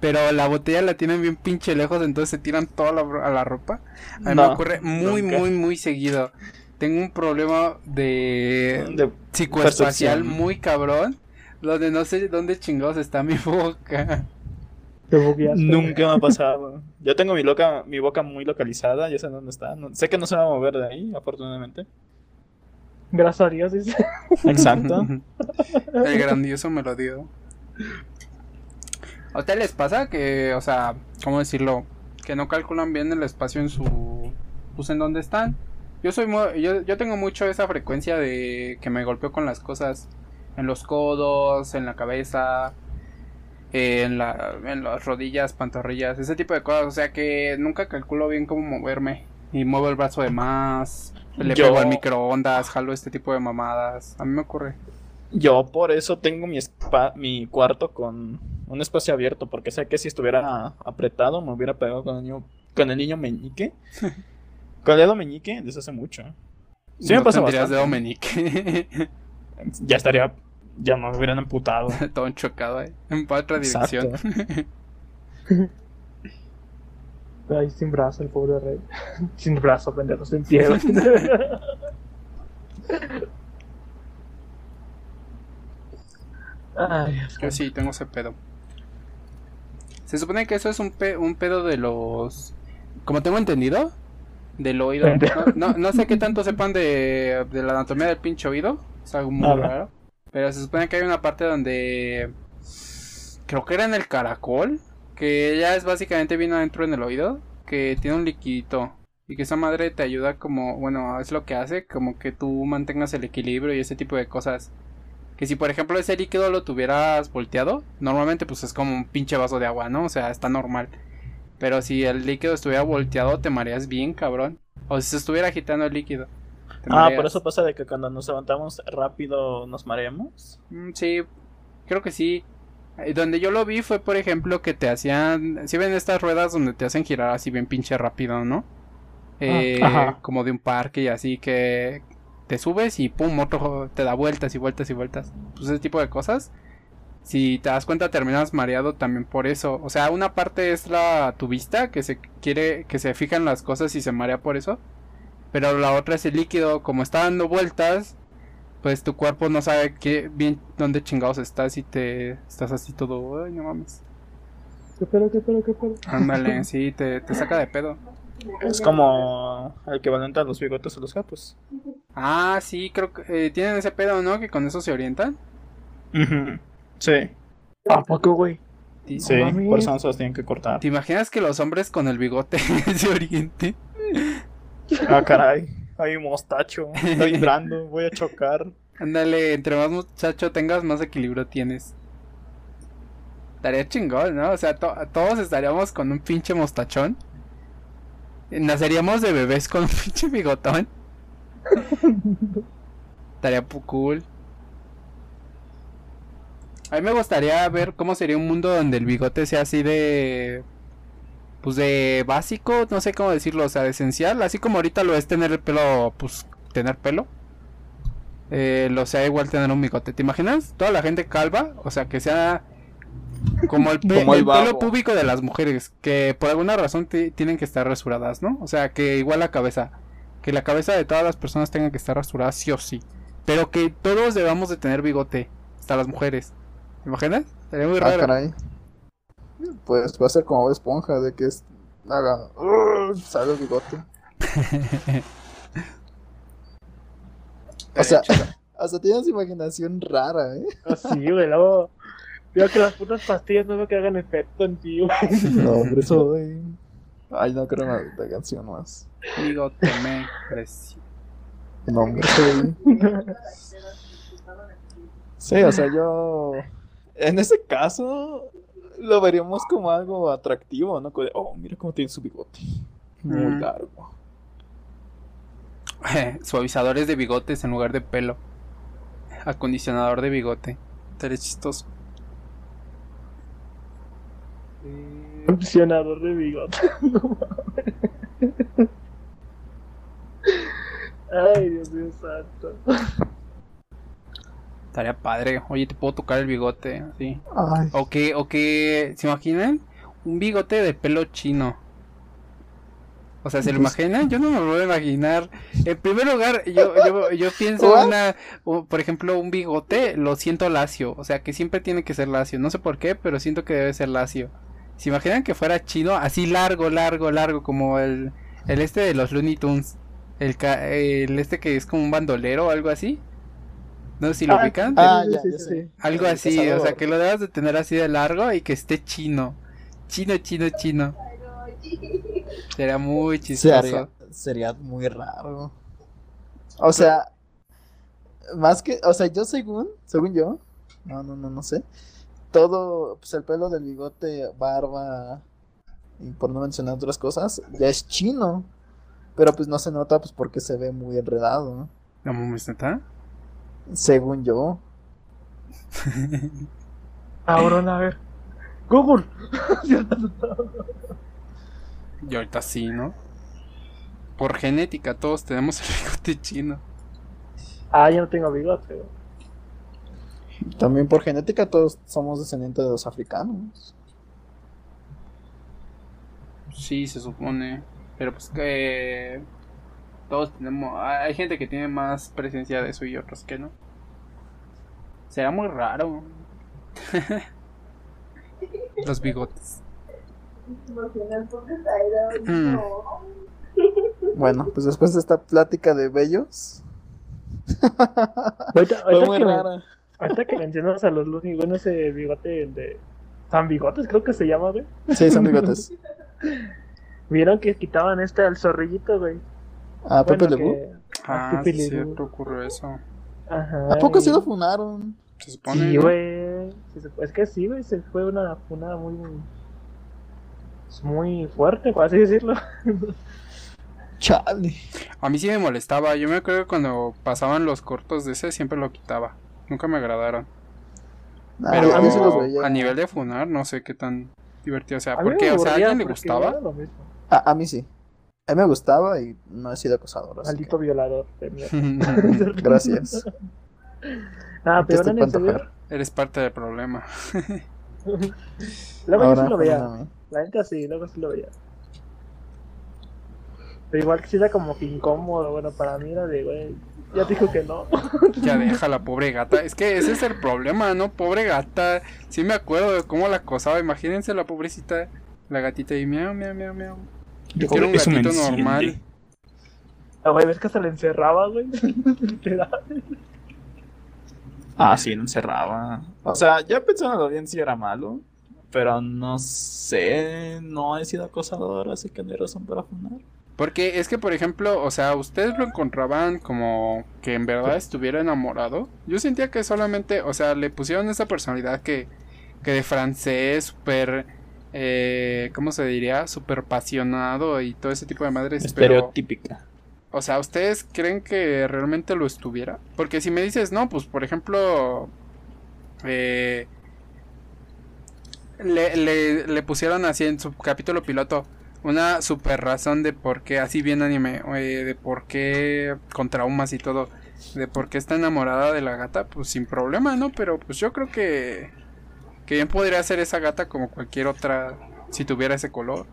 Pero la botella la tienen bien pinche lejos, entonces se tiran toda la, a la ropa. A mí No, me ocurre muy, nunca. muy, muy seguido. Tengo un problema de De- psicoespacial percepción. muy cabrón. Donde no sé dónde chingados está mi boca. Nunca me ha pasado. Yo tengo mi, loca, mi boca muy localizada, ya sé dónde está. No- sé que no se va a mover de ahí, afortunadamente. Gracias a Dios, dice. Exacto. El grandioso me lo dio. ¿A ustedes les pasa que, o sea, cómo decirlo? Que no calculan bien el espacio en su... Pues en donde están. Yo soy muy... Yo, yo tengo mucho esa frecuencia de que me golpeo con las cosas. En los codos, en la cabeza, en, la, en las rodillas, pantorrillas, ese tipo de cosas. O sea que nunca calculo bien cómo moverme. Y muevo el brazo de más. Le Yo- pego al microondas, jalo este tipo de mamadas. A mí me ocurre. Yo por eso tengo mi, espa- mi cuarto con un espacio abierto, porque sé que si estuviera apretado me hubiera pegado con el niño, con el niño meñique. con el dedo meñique desde hace mucho. Sí me No pasa tendrías bastante. de Dominique. Ya estaría, ya me hubieran amputado. Todo chocado ahí. En otra dirección. Ay, sin brazo, el pobre rey. sin brazo, pendejo, sin pie. Ay, Yo sí, tengo ese pedo. Se supone que eso es un, pe- un pedo de los... Como tengo entendido, del oído. No, no, no sé qué tanto sepan de, de la anatomía del pinche oído. Es algo muy Nada. raro. Pero se supone que hay una parte donde... Creo que era en el caracol. Que ya es básicamente bien adentro en el oído. Que tiene un liquidito. Y que esa madre te ayuda como... Bueno, es lo que hace. Como que tú mantengas el equilibrio y ese tipo de cosas. Que si por ejemplo ese líquido lo tuvieras volteado, normalmente pues es como un pinche vaso de agua, ¿no? O sea, está normal. Pero si el líquido estuviera volteado, te mareas bien, cabrón. O si se estuviera agitando el líquido. Ah, por eso pasa de que cuando nos levantamos rápido nos mareamos. Mm, sí, creo que sí. Eh, Donde yo lo vi fue, por ejemplo, que te hacían... Si ven estas ruedas donde te hacen girar así bien pinche rápido, ¿no? Eh, ajá. como de un parque y así que te subes y pum, otro te da vueltas y vueltas y vueltas. Pues ese tipo de cosas. Si te das cuenta terminas mareado también por eso. O sea, una parte es la tu vista que se quiere que se fija en las cosas y se marea por eso. Pero la otra es el líquido, como está dando vueltas, pues tu cuerpo no sabe qué bien dónde chingados estás y te estás así todo, ay, no mames. ¿Qué pedo, qué pedo, qué pedo? Ándale, sí, te, te saca de pedo. Es como el equivalente a los bigotes o los gatos. Ah, sí, creo que eh, tienen ese pedo, ¿no? Que con eso se orientan. Sí, ¿A poco, güey? Sí, por eso no se los tienen que cortar. ¿Te imaginas que los hombres con el bigote se orienten? Ah, caray, hay mostacho, estoy vibrando, voy a chocar. Ándale, entre más muchacho tengas, más equilibrio tienes. Estaría chingón, ¿no? O sea, to- todos estaríamos con un pinche mostachón. Naceríamos de bebés con un pinche bigotón. Estaría cool. A mí me gustaría ver cómo sería un mundo donde el bigote sea así de... Pues de básico, no sé cómo decirlo, o sea, de esencial. Así como ahorita lo es tener el pelo, pues tener pelo. Eh, lo sea igual tener un bigote. ¿Te imaginas? Toda la gente calva, o sea, que sea como el, pe- Como el el pelo público de las mujeres, que por alguna razón ti- tienen que estar rasuradas, ¿no? O sea, que igual la cabeza. que la cabeza de todas las personas tenga que estar rasurada sí o sí. Pero que todos debamos de tener bigote, hasta las mujeres. ¿Te imaginas? Sería muy Ah, raro. caray. Pues va a ser como esponja de que es, haga. "Ugh", sale el bigote. O sea, hasta tienes imaginación rara, ¿eh? Así, güey, luego. Digo que las putas pastillas no veo que hagan efecto en ti, güey. No, hombre, soy. Ay, no creo una la canción más. bigote me creció. No, hombre, soy. Sí, o sea, yo. En ese caso, lo veríamos como algo atractivo, ¿no? Como de, oh, mira cómo tiene su bigote. Muy Mm. largo. Suavizadores de bigotes en lugar de pelo. Acondicionador de bigote. Estaría chistoso. Funcionador de bigote. No mames. Ay, Dios mío santo. Estaría padre. Oye, te puedo tocar el bigote. Ay, O que, o que, ¿se imaginan? Un bigote de pelo chino. O sea, ¿se lo Pues- imaginan? Yo no me lo voy a imaginar. En primer lugar, yo, yo, yo pienso What? una, o, por ejemplo, un bigote, lo siento lacio. O sea, que siempre tiene que ser lacio. No sé por qué, pero siento que debe ser lacio. ¿Se imaginan que fuera chino? Así largo, largo, largo, como el, el este de los Looney Tunes. El, el este que es como un bandolero o algo así. No si lo Ah, ubican. Ah, ya, ya sé. Algo El así, o sea, que lo debas de tener así de largo y que esté chino. Chino, chino, chino. Sería muy chistoso. Sería, sería muy raro. O sea, más que, o sea, yo según, según yo, no, no, no, no sé. Todo, pues el pelo del bigote, barba, y por no mencionar otras cosas, ya es chino. Pero pues no se nota, pues porque se ve muy enredado, No ¿neta? Según yo. Ahora, a ver. Google. Y ahorita sí, ¿no? Por genética, todos tenemos el bigote chino. ah, yo no tengo bigote. También por genética todos somos descendientes de los africanos. Sí, se supone. Pero pues que. Todos tenemos. Hay gente que tiene más presencia de eso y otros que no. Será muy raro. Los bigotes. Mm. Bueno, pues después de esta plática de bellos, Ahorita, fue ahorita muy que, me- rara. ahorita que mencionas a los Looney, bueno, ese bigote el de. San Bigotes, creo que se llama, güey. Sí, son bigotes. Vieron que quitaban este al zorrillito, güey. Ah, Pepe Bueno, Lebu. que- Ah, Pepe sí, cierto, ocurrió eso. Ajá. ¿A poco y- sí lo funaron? Se supone. Sí, güey. Es que sí, güey. Se fue una funada muy. Muy fuerte, por así decirlo. Chale. A mí sí me molestaba. Yo me acuerdo que cuando pasaban los cortos de ese siempre lo quitaba. Nunca me agradaron. Ah, Pero a mí sí los veía. a nivel de funar, no sé qué tan divertido sea. A Porque, o sea, ¿a alguien le gustaba? era lo mismo. A, a mí sí. A mí me gustaba y no he sido acosador. Maldito violador de mierda. que- Gracias. Ah, Aquí pero en serio. Eres parte del problema. Luego yo sí lo veía. La neta sí, luego sí lo veía. Pero igual que sí era como que incómodo, bueno, para mí era de, güey, ya dijo que no. Ya deja la pobre gata. Es que ese es el problema, ¿no? Pobre gata. Sí me acuerdo de cómo la acosaba. Imagínense la pobrecita. La gatita y miau, miau, miau, miau. Yo quiero un gatito enciende. normal. Ah, güey, ves que se le encerraba, güey. Literal. Ah, sí, no encerraba. O sea, ya pensándolo bien si era malo. Pero no sé, no he sido acosador, así que no hay razón para funar. Porque es que, por ejemplo, o sea, ustedes lo encontraban como que en verdad estuviera enamorado. Yo sentía que solamente, o sea, le pusieron esa personalidad que, que de francés, súper, eh, ¿cómo se diría? Súper apasionado y todo ese tipo de madres. Pero, Estereotípica. o sea, ¿ustedes creen que realmente lo estuviera? Porque si me dices, no, pues, por ejemplo, eh, le, le, le pusieron así en su capítulo piloto una super razón de por qué, así bien anime, eh, de por qué con traumas y todo, de por qué está enamorada de la gata, pues sin problema, ¿no? Pero pues yo creo que, que bien podría ser esa gata como cualquier otra si tuviera ese color.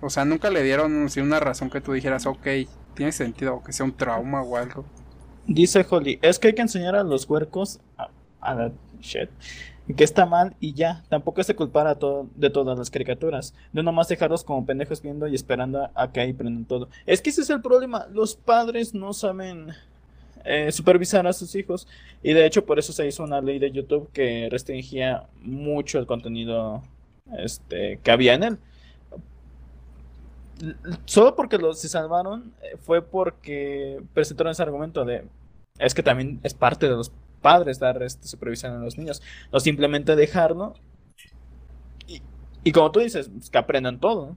O sea, nunca le dieron así, una razón que tú dijeras, ok, tiene sentido, o que sea un trauma o algo. Dice Holly, es que hay que enseñar a los huercos a, la shit. Que está mal y ya, tampoco es de culpar a todo, de todas las caricaturas. No nomás dejarlos como pendejos viendo y esperando a que ahí prendan todo. Es que ese es el problema. Los padres no saben eh, supervisar a sus hijos. Y de hecho, por eso se hizo una ley de YouTube que restringía mucho el contenido este, que había en él. Solo porque los se salvaron eh, fue porque presentaron ese argumento de es que también es parte de los padres dar este, supervisión a los niños, no simplemente dejarlo y, y como tú dices, pues, que aprendan todo.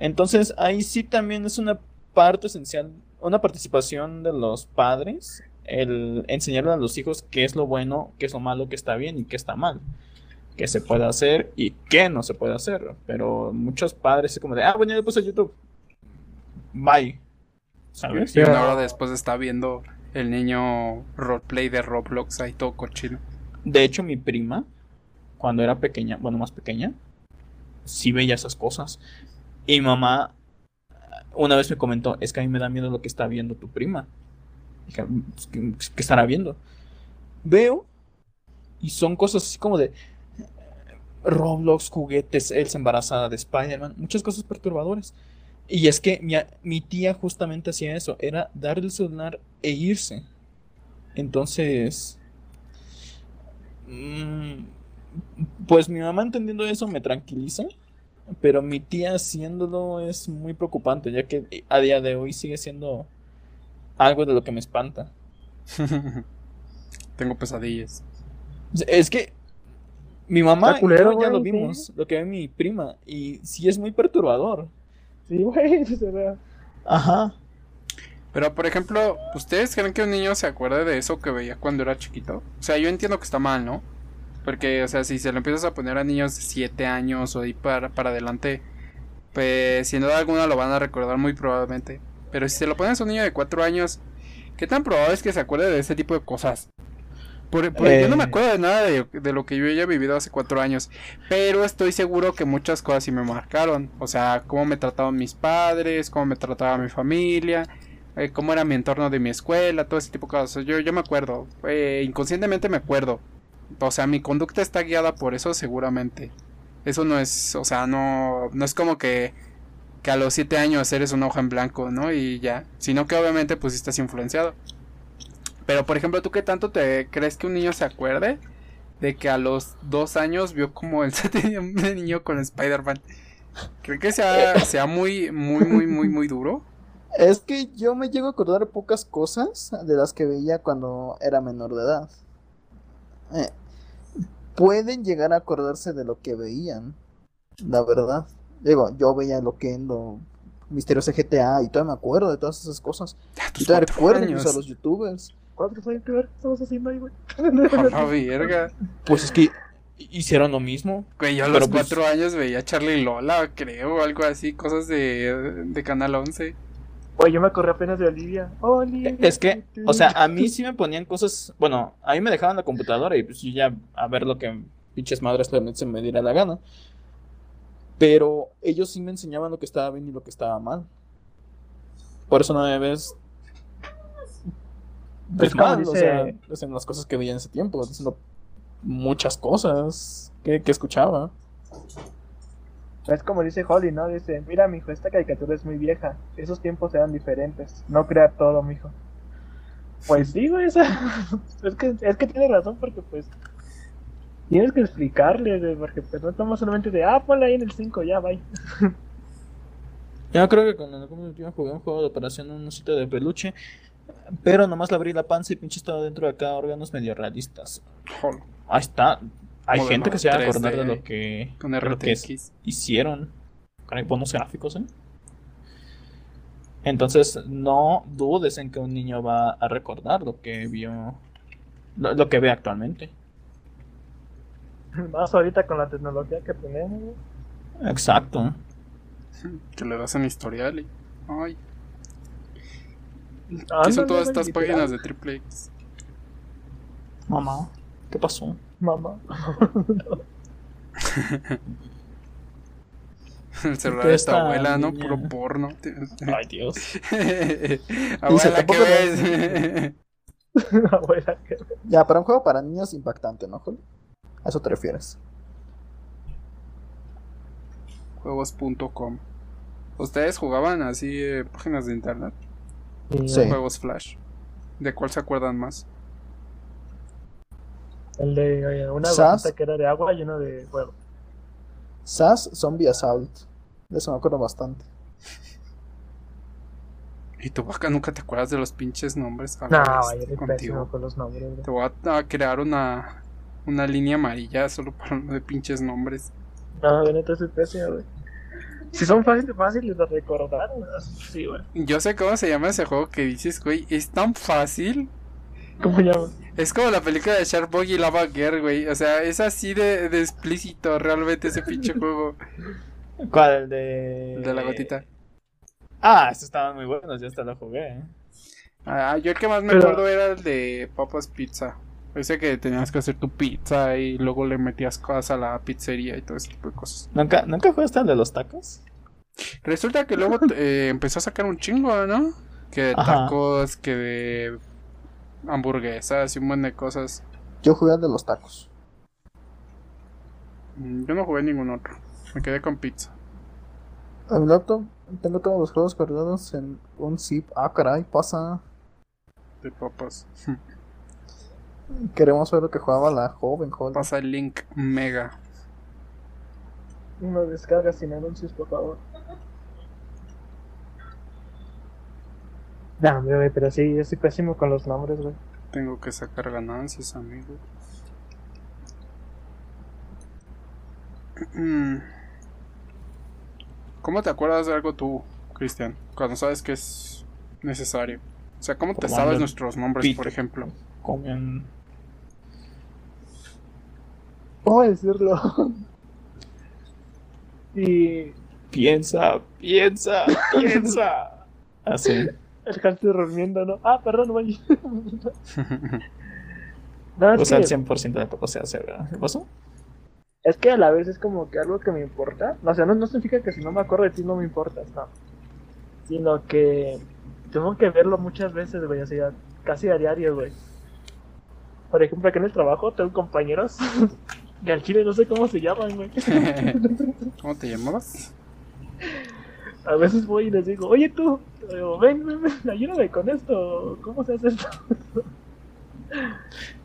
Entonces ahí sí también es una parte esencial, una participación de los padres, el enseñarle a los hijos qué es lo bueno, qué es lo malo, qué está bien y qué está mal, qué se puede hacer y qué no se puede hacer. Pero muchos padres es como de, ah, bueno, ya le puse YouTube. Bye. ¿Sabes? Y una hora después está viendo el niño roleplay de Roblox ahí todo cochino. De hecho, mi prima, cuando era pequeña, bueno, más pequeña, sí veía esas cosas. Y mi mamá una vez me comentó, es que a mí me da miedo lo que está viendo tu prima. Dije, "Pues, ¿qué, estará viendo? Veo y son cosas así como de Roblox, juguetes, Elsa embarazada de Spider-Man, muchas cosas perturbadoras. Y es que mi, mi tía justamente hacía eso, era darle el celular e irse. Entonces, Mm, Pues mi mamá entendiendo eso me tranquiliza, pero mi tía haciéndolo es muy preocupante, ya que a día de hoy sigue siendo algo de lo que me espanta. Tengo pesadillas. Es que mi mamá culero, y yo ya lo vimos, sí. lo que ve mi prima, y sí es muy perturbador. Sí, güey, Ajá. Pero, por ejemplo, ¿ustedes creen que un niño se acuerde de eso que veía cuando era chiquito? O sea, yo entiendo que está mal, ¿no? Porque, o sea, si se lo empiezas a poner a niños de 7 años o de ahí para, para adelante, pues sin duda alguna lo van a recordar muy probablemente. Pero si se lo pones a un niño de 4 años, ¿qué tan probable es que se acuerde de ese tipo de cosas? Por, por- Yo no me Eh. acuerdo de nada de, de lo que yo haya vivido hace 4 años, pero estoy seguro que muchas cosas sí me marcaron. O sea, cómo me trataban mis padres, cómo me trataba mi familia, eh, cómo era mi entorno de mi escuela, todo ese tipo de cosas. Yo, yo me acuerdo, eh, inconscientemente me acuerdo. O sea, mi conducta está guiada por eso seguramente. Eso no es, o sea, no, no es como que, que a los 7 años eres una hoja en blanco, ¿no? Y ya, sino que obviamente pues estás influenciado. Pero por ejemplo, ¿tú qué tanto te crees que un niño se acuerde de que a los 2 años vio como tenía un niño con Spider-Man? ¿Creen que sea, sea muy, muy, muy, muy, muy duro? Es que yo me llego a acordar pocas cosas de las que veía cuando era menor de edad. Eh, pueden llegar a acordarse de lo que veían, la verdad. Digo, yo veía lo que en lo misterioso GTA y todavía me acuerdo de todas esas cosas. Ya, Y todavía recuerdo a los youtubers. ¿cuántos años que ver qué estamos haciendo ahí, güey? La verga. Pues es que hicieron lo mismo. Güey, yo a Pero los pues- cuatro años veía a Charlie Lola, creo, algo así, cosas de, de Canal 11. Oye, yo me acordé apenas de Olivia. Olivia. Es que, o sea, a mí sí me ponían cosas, bueno, a mí me dejaban la computadora y pues yo ya a ver lo que pinches madres se me diera la gana. Pero ellos sí me enseñaban lo que estaba bien y lo que estaba mal. Por eso no me ves pues Es como mal, o sea, dicen las cosas que veía en ese tiempo, diciendo muchas cosas que, que escuchaba. Es como dice Holly, ¿no? Dice, mira, mijo, esta caricatura es muy vieja. Esos tiempos eran diferentes. No crea todo, mijo. Pues sí, güey, es que, es que tiene razón porque pues tienes que explicarle, güey, porque pues no estamos solamente de, ah, ponla ahí en el 5, ya, bye. Yo creo que con el último jugué un juego de operación en un sitio de peluche, pero nomás le abrí la panza y pinche estaba dentro de acá órganos medio realistas. Ahí está. Hay gente que se va a 3D, acordar de lo que, con de lo que hicieron con buenos gráficos, ¿eh? Entonces, no dudes en que un niño va a recordar lo que vio, lo, lo que ve actualmente. Más ahorita con la tecnología que tenemos. Exacto. Que le das en historial y. Ay, ¿qué Ándale, son todas estas páginas de triple X? Mamá, ¿qué pasó? Mamá. El celular ¿Qué de tu esta abuela, ¿no? Puro porno. Ay, Dios. abuela, ¿qué ves? Abuela, que- Ya, para un juego para niños impactante, ¿no, Juli? ¿A eso te refieres? Juegos.com. ¿Ustedes jugaban así eh, páginas de internet? Sí. Juegos Flash. ¿De cuál se acuerdan más? El de una ¿Sas? gotita que era de agua y uno de fuego. SAS Zombie Assault. De eso me acuerdo bastante. ¿Y tú, vaca, nunca te acuerdas de los pinches nombres? No, vaya, pésimo con los nombres. Te voy a, crear una, una línea amarilla solo para de pinches nombres. No, de neta soy pésimo, güey. Si son fáciles, fáciles de recordar, sí, güey. Yo sé cómo se llama ese juego que dices, güey. Es tan fácil. ¿Cómo se llama? Es como la película de Shark Boy y Lava Girl, güey. O sea, es así de, de explícito realmente ese pinche juego. ¿Cuál? El de. El de la gotita. Ah, estos estaban muy buenos, yo hasta lo jugué. ¿eh? Ah, yo el que más me Pero- acuerdo era el de Papas Pizza. Ese que tenías que hacer tu pizza y luego le metías cosas a la pizzería y todo ese tipo de cosas. ¿Nunca, ¿Nunca jugaste el de los tacos? Resulta que luego eh, empezó a sacar un chingo, ¿no? Que de Ajá. tacos, que de hamburguesas y un montón de cosas. Yo jugué al de los tacos. Mm, Yo no jugué ningún otro. Me quedé con pizza. En mi laptop tengo todos los juegos guardados en un zip. Ah, caray, pasa. De papas. Queremos ver lo que jugaba la joven Holly. Pasa el link mega. Una descarga sin anuncios, por favor. No, hombre, güey, pero sí, yo soy pésimo con los nombres, güey. Tengo que sacar ganancias, amigo. ¿Cómo te acuerdas de algo tú, Cristian? Cuando sabes que es necesario. O sea, ¿cómo te sabes nuestros nombres, pito. por ejemplo? Comen. ¿Cómo decirlo? y Piensa, piensa, piensa. Así. el hamster durmiendo, ¿no? Ah, perdón, güey. no, es O sea, que... el 100% de todo se hace, ¿verdad? ¿Qué pasó? Es que a la vez es como que algo que me importa. O sea, no, no significa que si no me acuerdo de ti no me importa, no. Sino que tengo que verlo muchas veces, güey, o sea, casi a diario, güey. Por ejemplo, aquí en el trabajo tengo compañeros que al chile no sé cómo se llaman, güey. ¿Cómo te llamabas? A veces voy y les digo, oye tú, digo, ven, ven, ven, ayúdame con esto, ¿cómo se hace esto?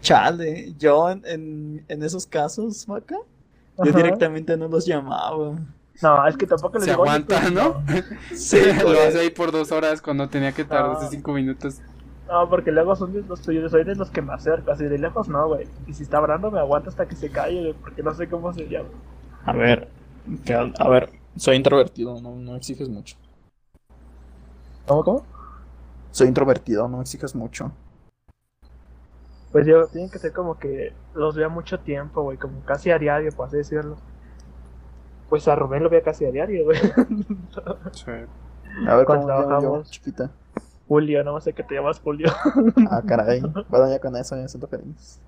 Chale, yo en, en, en esos casos, Maca, yo Ajá. directamente no los llamaba. No, es que tampoco les Se digo, "Oye, aguanta, tú", ¿no? Sí, Lo hace ahí por dos horas cuando tenía que tardarse Ah. cinco minutos. No, porque luego son de los tuyos, soy de los que me acerco, así de lejos no, güey. Y si está hablando me aguanta hasta que se calle, güey, porque no sé cómo se llama. A ver, que- a ver, soy introvertido, no, no exiges mucho. ¿Cómo, cómo? Soy introvertido, no exiges mucho. Pues yo, tienen que ser como que los vea mucho tiempo, güey, como casi a diario, por así decirlo. Pues a Rubén lo veo casi a diario, güey. Sí. A ver Cuando cómo yo, chiquita. Julio, no sé qué te llamas Julio. Ah, caray. Bueno, ya con eso ya siento feliz.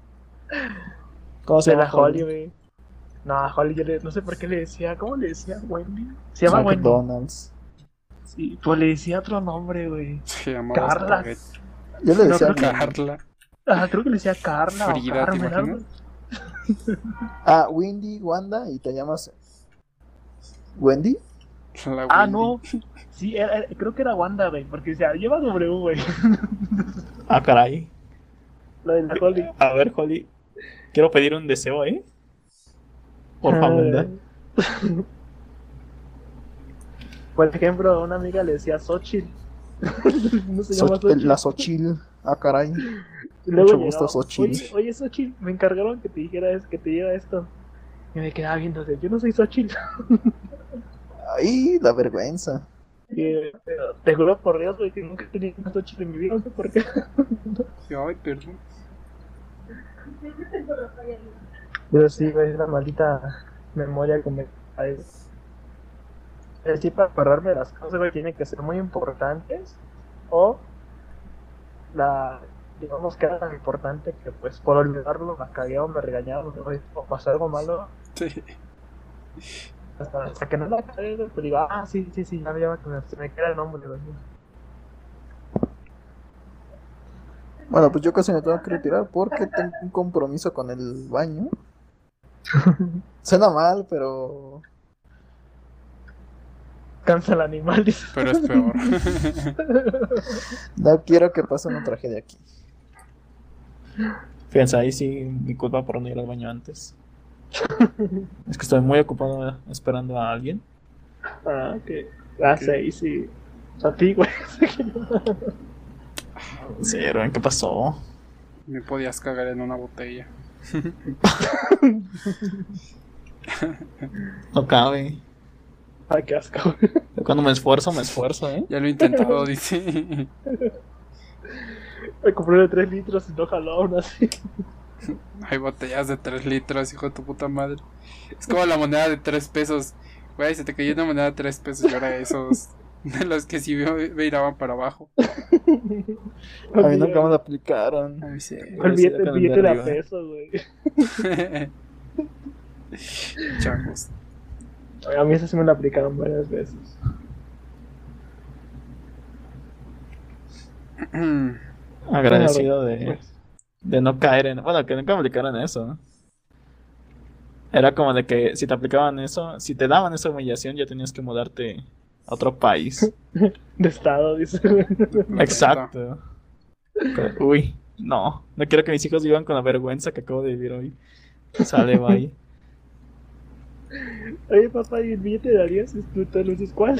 ¿Cómo se De la llama? Holly, güey. No, Holly yo le, no sé por qué le decía, ¿cómo le decía? Wendy. Se llama Wendy. McDonald's. Sí, pues le decía otro nombre, güey. Se llamaba Carla. Spaghetti. Yo le decía Carla. Ah, creo que le decía Carla Frida, o ¿te Carmen? Ah, Windy, Wanda, y te llamas. ¿Wendy? La Ah, Wendy. no. Sí, era- era- creo que era Wanda, güey, porque decía, lleva W, güey. Ah, caray. La de la Holly. A ver, Holly, quiero pedir un deseo, ¿eh? Por favor, ¿verdad? Por ejemplo, una amiga le decía Xochitl. no se llama Xochitl. la Xochil. Ah, caray. Luego mucho gusto, Xochitl. Oye, oye, Xochitl, me encargaron que te dijera es- que te diera esto. Y me quedaba viendo, de, yo no soy Xochitl. Ay, la vergüenza. Y, eh, te juro por Dios, güey, que nunca he tenido una Xochitl en mi vida, no sé por qué. Ay, perdón. Pero sí, güey, es una maldita memoria que me. Es decir, para acordarme de las cosas, güey, tienen que ser muy importantes o la, digamos que era tan importante que pues por olvidarlo la cagué o me regañaron, güey, o pasó algo malo, Sí. Hasta, hasta que no la cae, güey, pues digo, ah, sí, sí, sí, ya me llama que me, se me queda el nombre, güey. Bueno, pues yo casi me tengo que retirar porque tengo un compromiso con el baño. Suena mal, pero Cansa el animal, dice. Pero es peor. no quiero que pase una tragedia aquí. Fíjense, ahí sí, mi culpa por no ir al baño antes. Es que estoy muy ocupado esperando a alguien. Ah, que. Ah, sí, sí. A ti, güey. Sí, Erwin, ¿qué pasó? Me podías cagar en una botella. No cabe. Ay, qué asco. Yo Cuando me esfuerzo, me esfuerzo, ¿eh? Ya lo he intentado, dice. Me compré de 3 litros y no jaló aún así. Hay botellas de 3 litros, hijo de tu puta madre. Es como la moneda de 3 pesos. Güey, se te cayó una moneda de 3 pesos y ahora esos de los que sí me viraban para abajo. A mí nunca me lo aplicaron. Ay, sí. El billete, el de billete de a peso, güey. Changos. A mí eso sí me lo aplicaron varias veces. Agradecido de, Pues, de no caer en. Bueno, que nunca me aplicaran eso. ¿no? Era como de que si te aplicaban eso, si te daban esa humillación, ya tenías que mudarte a otro país. de estado, dice. Exacto. Uy, no. No quiero que mis hijos vivan con la vergüenza que acabo de vivir hoy. Sale, bye. Oye, papá, ¿y el billete de Arias? ¿Tú, dices cuál?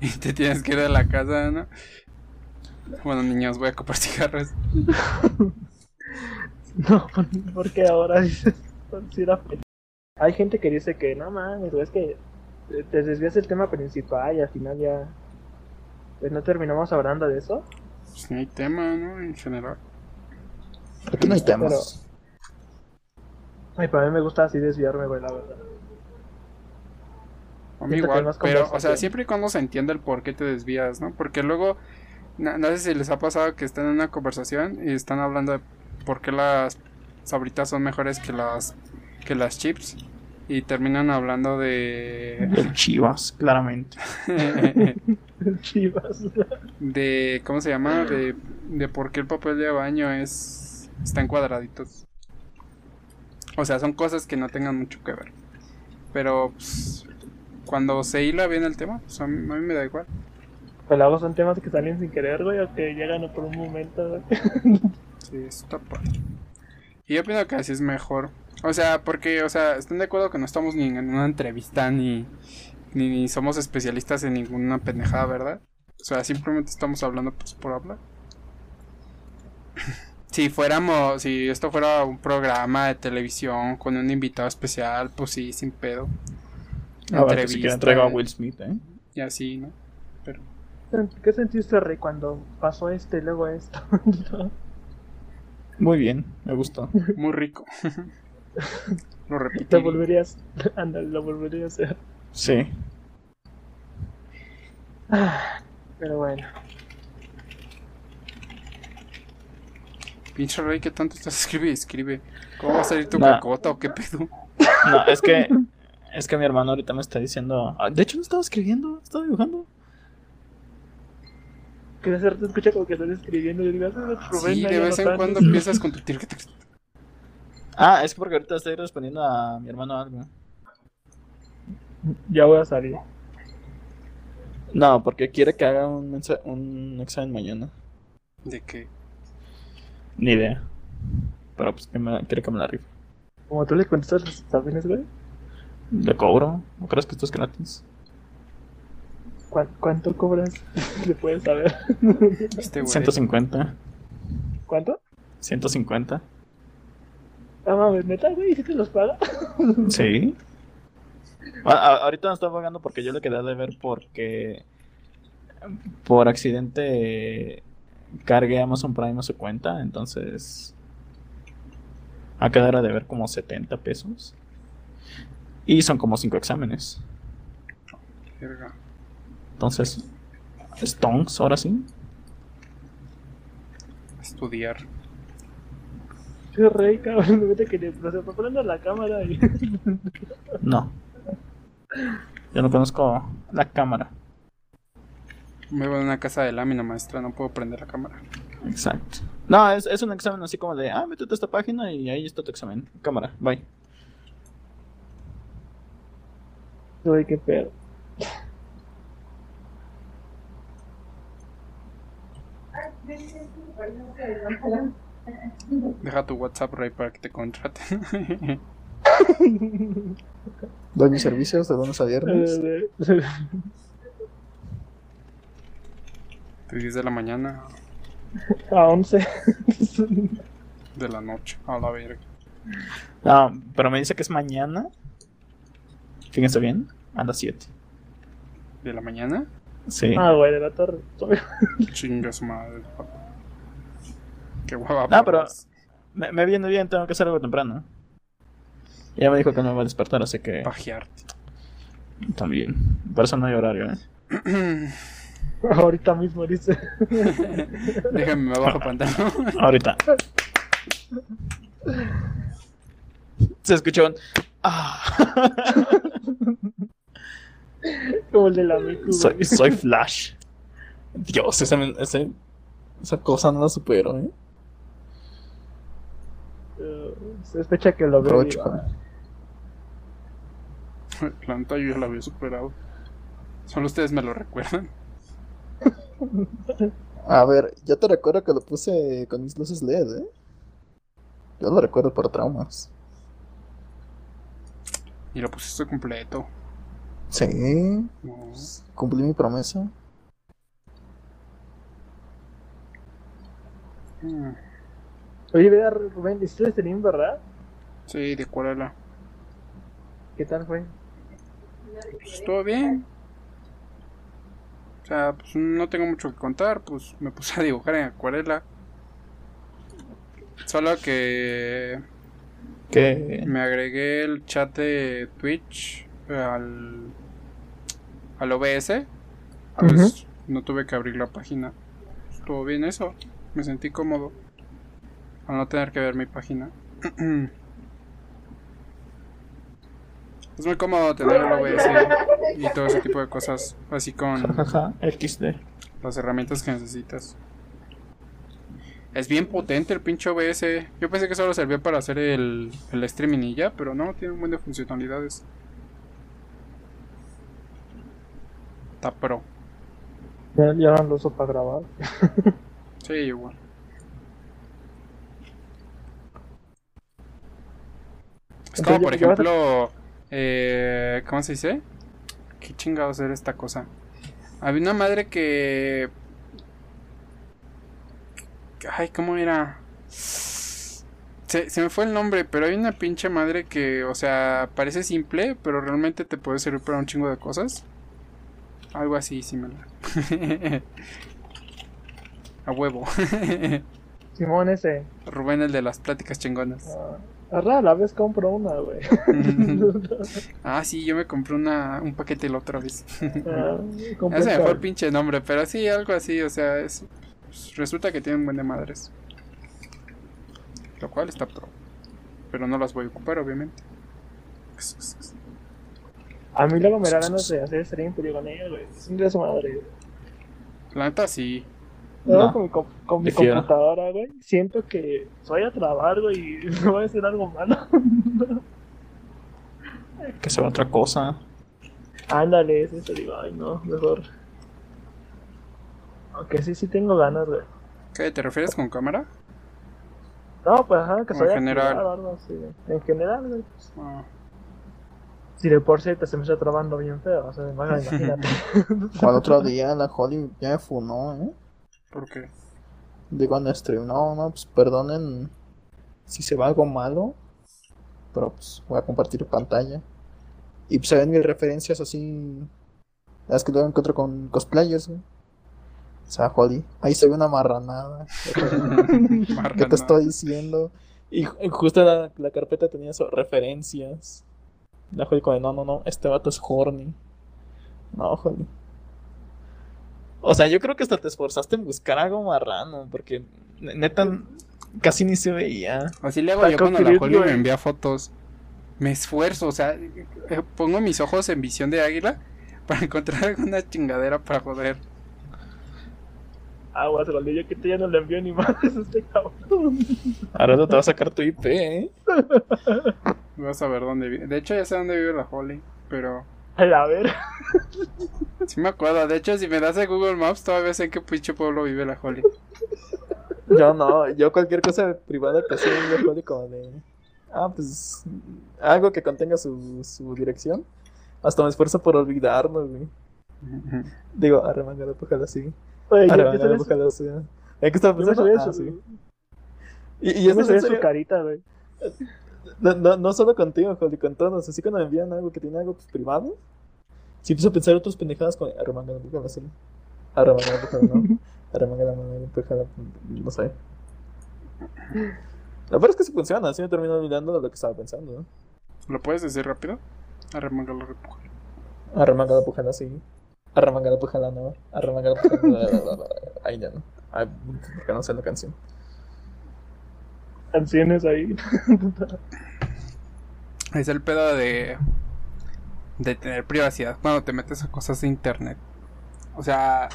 Y te tienes que ir de la casa, ¿no? Bueno, niños, voy a comprar cigarros. No, ¿por qué ahora dices? Fe- Hay gente que dice que no mames, es que te- desvías el tema principal y al final ya. Pues no terminamos hablando de eso. Pues no hay tema, ¿no? En general. Aquí no hay temas. Ay, para mí me gusta así desviarme, güey, la verdad. A mí igual, pero, o sea, siempre y cuando se entienda el por qué te desvías, ¿no? Porque luego, no, no sé si les ha pasado que están en una conversación y están hablando de por qué las sabritas son mejores que las que las chips y terminan hablando de El Chivas, claramente. Chivas. de ¿cómo se llama? De, de por qué el papel de baño es está en cuadraditos. O sea, son cosas que no tengan mucho que ver. Pero pues, cuando se hila bien el tema, pues a mí, a mí me da igual. Luego son temas que salen sin querer, güey, o que llegan por un momento, güey. Sí, está padre. Y yo opino que así es mejor. O sea, porque, o sea, están de acuerdo que no estamos ni en una entrevista ni, ni, ni somos especialistas en ninguna pendejada, ¿verdad? O sea, simplemente estamos hablando pues por hablar. Si fuéramos, si esto fuera un programa de televisión con un invitado especial, pues sí, sin pedo. A ver, que si quieren traigo a Will Smith, ¿eh? Y así, ¿no? ¿Qué sentiste, Rey, cuando pasó este y luego esto? Muy bien, me gustó. Muy rico. Lo Lo repito. volverías, ándale, lo volvería a hacer. Sí. Pero bueno, Pinche rey, ¿qué tanto estás escribe y escribe? ¿Cómo va a salir tu Nah. cacota o qué pedo? No, es que. Es que mi hermano ahorita me está diciendo. ah, De hecho, no estaba escribiendo, estaba dibujando. que de hacer te escucha como que estás escribiendo y ah, Rubén, Sí, ahí de vez en anotando". cuando empiezas con tu tir- Ah, es que porque ahorita estoy respondiendo a mi hermano algo. Ya voy a salir. No, porque quiere que haga un, examen mañana. ¿De qué? Ni idea. Pero pues que me, quiere que me la rife. Como tú le contestas los exámenes, güey. Le cobro. ¿No crees que esto es gratis? ¿Cuán- ¿Cuánto cobras? Se puede saber. Este güey. 150. ¿Cuánto? 150. Ah, mames, neta, güey, ¿sí te los paga? Sí. A- a- ahorita me está pagando porque yo le quedé de ver porque por accidente cargué Amazon Prime a su cuenta, entonces a quedar de ver como 70 pesos. Y son como 5 exámenes. Verga. Entonces, Stonks, ahora sí. Estudiar. Qué rey, cabrón, vete que le se fue poniendo la cámara y... No. Yo no conozco la cámara. Me voy a una casa de lámina, maestra, no puedo prender la cámara. Exacto. No, es, es un examen así como de, ah, métete a esta página y ahí está tu examen. Cámara, bye. Uy, qué pedo. Deja tu WhatsApp, Ray, para que te contraten. Doy mis servicios de lunes a viernes. Eh, De 10 de la mañana A 11. de la noche, a la verga. No, pero me dice que es mañana. Fíjense bien, a las 7. ¿De la mañana? Sí. Ah, güey, de la torre. Chinga su madre. papá. Qué guapa. No, pero me, me viene bien, tengo que hacer algo temprano. Ya me dijo que no me va a despertar, así que Pajearte. también. Por eso no hay horario, ¿eh? Ahorita mismo dice. Déjame, me bajo pantalón. Ahorita. Se escuchó un... Ah. Como el de la Miku. soy, soy Flash. Dios, ese, ese- esa cosa no la supero, ¿eh? Eh, Sospecha que lo veo. Neta yo ya la había superado. Solo ustedes me lo recuerdan. A ver, yo te recuerdo que lo puse con mis luces LED, ¿eh? Yo lo recuerdo por traumas. Y lo pusiste completo. Sí, No. cumplí mi promesa. Mm, Oye, vea, Rubén, ¿hiciste stream, verdad? Sí, de acuarela. ¿Qué tal fue? Pues todo bien. O sea, pues no tengo mucho que contar. Pues me puse a dibujar en acuarela. Solo que Que... me agregué el chat de Twitch al, al OBS. Pues no tuve que abrir la página. Estuvo bien eso. Me sentí cómodo. Al no tener que ver mi página. Es muy cómodo tener el OBS y todo ese tipo de cosas. Así con XD. las herramientas que necesitas. Es bien potente el pinche OBS. Yo pensé que solo servía para hacer el, el streaming y ya, pero no, tiene un buen de funcionalidades. Está pro. Ya, ya no lo uso para grabar. Sí, igual. Es como, por a- ejemplo, eh, ¿cómo se dice? ¿Qué chingados era esta cosa? Había una madre que... Ay, ¿cómo era? Se, se me fue el nombre, pero hay una pinche madre que, o sea, parece simple, pero realmente te puede servir para un chingo de cosas. Algo así, similar. A huevo. Simón ese. Rubén, el de las pláticas chingonas. A rara la vez compro una, güey. ah, sí, yo me compré una, un paquete la otra vez. Ah, Ya compré se me fue el car- pinche nombre, pero sí, algo así, o sea, es, pues, resulta que tienen buen de madres. Lo cual está pro. Pero no las voy a ocupar, obviamente. A mí luego me da ganas de hacer stream, pero digo, "Nee, güey, es un. La neta sí. Luego No, con mi, con computadora, güey, siento que soy a trabar, güey, y me voy a hacer algo malo. Que sea otra cosa. Ándale, es eso, digo, ay, no, mejor. Aunque sí, sí tengo ganas, güey. ¿Qué te refieres con cámara? No, pues ajá, que soy en a general. o algo así, güey. En general, güey. pues, Ah, Si de por sí te se me está trabando bien feo, o sea, imagínate. Al otro día la Holly ya me funó, ¿eh? ¿Por qué? Digo en stream, no, no, pues perdonen si se va algo malo, pero pues voy a compartir pantalla. Y pues se ven mis referencias así, las que luego encuentro con cosplayers, güey. O sea, Holly, ahí se ve una marranada. ¿Qué te estoy diciendo? Y ju- justo la, la carpeta tenía eso, referencias. La Jolly con no, no, no, este vato es horny. No, Jolly. O sea, yo creo que hasta te esforzaste en buscar algo marrano, porque ne- neta casi ni se veía. Así le hago Está yo cuando la Holly me envía fotos. me esfuerzo, o sea, eh, pongo mis ojos en visión de águila para encontrar alguna chingadera para joder. Aguas, Goldillo, que te ya no le envió ni más este cabrón. Ahora no te va a sacar tu IP, ¿eh? Vas a ver dónde vive. De hecho, ya sé dónde vive la Holly, pero A la ver. sí me acuerdo. De hecho, si me das el Google Maps, todavía sé en qué pinche pueblo vive la Holly. Yo no, yo cualquier cosa privada que sea un código como de. Ah, pues. Algo que contenga su, su dirección. Hasta me esfuerzo por olvidarlo, güey. Digo, arremangada, ojalá sí. Oye, su, ojalá sí. ¿En qué estaba pensando? Ah, sí. Y, y yo eso me es su carita, güey. No, no, no solo contigo, Jolly, con todos. Así cuando me envían algo que tiene algo pues, privado, si empiezo a pensar otras pendejadas con arremangada, ojalá sí. Arremangada, ojalá no. Arremangada, ojalá no sé. La verdad es que sí funciona, así me termino olvidando de lo que estaba pensando. ¿no? ¿Lo puedes decir rápido? Arremangalo, repuja. Arremangada, pujala, sí. Arremangada, pujala, no. Arremangada, pujala, Ahí ya no. Ay, porque no sé la canción. Canciones ahí. Es el pedo de. de tener privacidad cuando te metes a cosas de internet. O sea,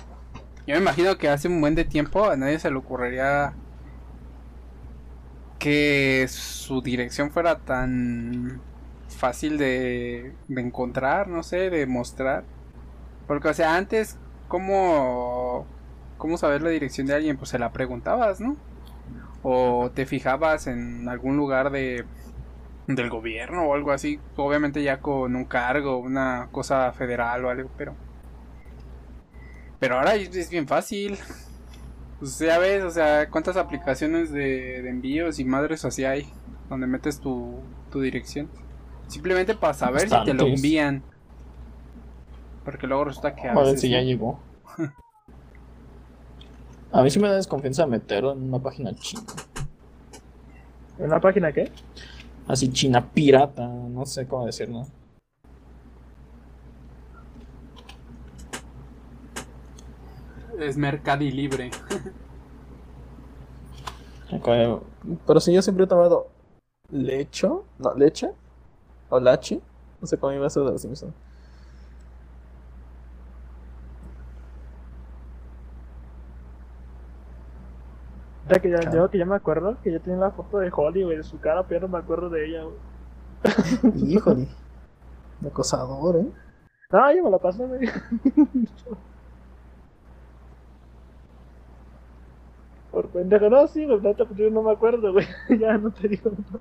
yo me imagino que hace un buen de tiempo a nadie se le ocurriría que su dirección fuera tan fácil de, de encontrar, no sé, de mostrar. Porque, o sea, antes, ¿cómo, ¿cómo saber la dirección de alguien? Pues se la preguntabas, ¿no? O te fijabas en algún lugar de del gobierno o algo así, obviamente ya con un cargo, una cosa federal o algo, pero pero ahora es bien fácil. Pues ya ves, o sea, cuántas aplicaciones de, de envíos y madres así hay donde metes tu, tu dirección. Simplemente para saber si te lo envían. Porque luego resulta que a A ver veces si ya no. llegó. A mí sí me da desconfianza meterlo en una página china. ¿En una página qué? Así china pirata, no sé cómo decirlo. es Mercadi Libre. Pero sí, yo siempre he tomado lecho, no, leche o lache, no sé cómo iba a ser de los Simpsons. Ya que ya, Claro. yo que ya me acuerdo que ya tiene la foto de Holly, güey, de su cara, pero no me acuerdo de ella, güey. Híjole, de acosador, ¿eh? Ah, yo me la pasé, güey. Por pendejo, no, sí, güey, neta, pues yo no me acuerdo, güey. ya no te digo. no.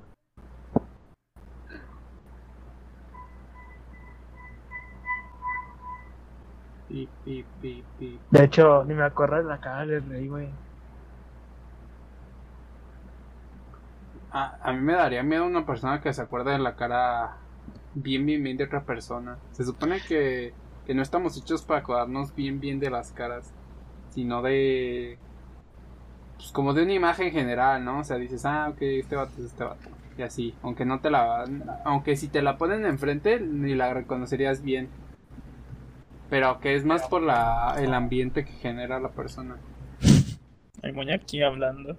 Pi, pi, pi, pi. De hecho, ni me acuerdo de la cara del rey, güey. A, a mí me daría miedo una persona que se acuerda de la cara bien, bien, bien de otra persona. Se supone que, que no estamos hechos para acordarnos bien, bien de las caras, sino de. Pues como de una imagen general, ¿no? O sea, dices, ah, ok, este vato es este vato. Y así, aunque no te la. Aunque si te la ponen enfrente, ni la reconocerías bien. Pero que es más por la, el ambiente que genera la persona. Hay moña aquí hablando.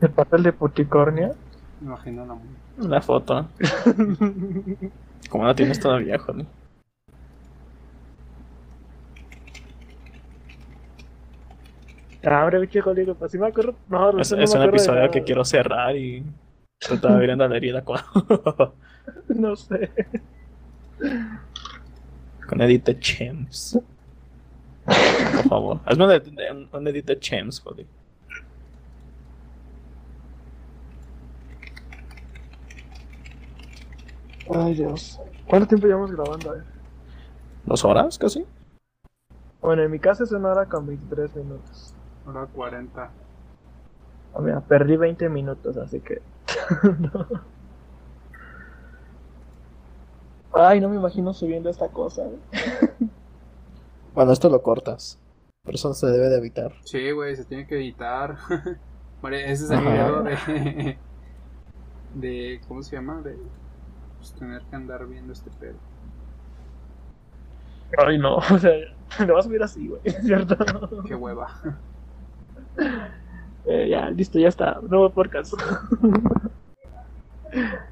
El papel de puticornia. Me imagino la La foto. Como la tienes todavía, joder. Abre, bicho, Holly, pues sí me acuerdo. No, Es, no me es un episodio que quiero cerrar y te estaba viendo la herida con, No sé. con Edith Chems. Por favor, hazme un, un, un edit de Chems, joder. Ay, Dios. ¿Cuánto tiempo llevamos grabando? eh? ¿Dos horas casi? Bueno, en mi caso es una hora con 23 minutos. Hora 40. Ah, mira, perdí 20 minutos, así que. no. Ay, no me imagino subiendo esta cosa. güey. Bueno, esto lo cortas. Por eso se debe de evitar. Sí, güey, se tiene que editar. Vale, ese es el miedo de. de. ¿Cómo se llama? De. Pues tener que andar viendo este pedo. Ay, no, o sea, lo vas a subir así, güey, ¿cierto? Qué hueva. Eh, ya, listo, ya está. Nuevo podcast.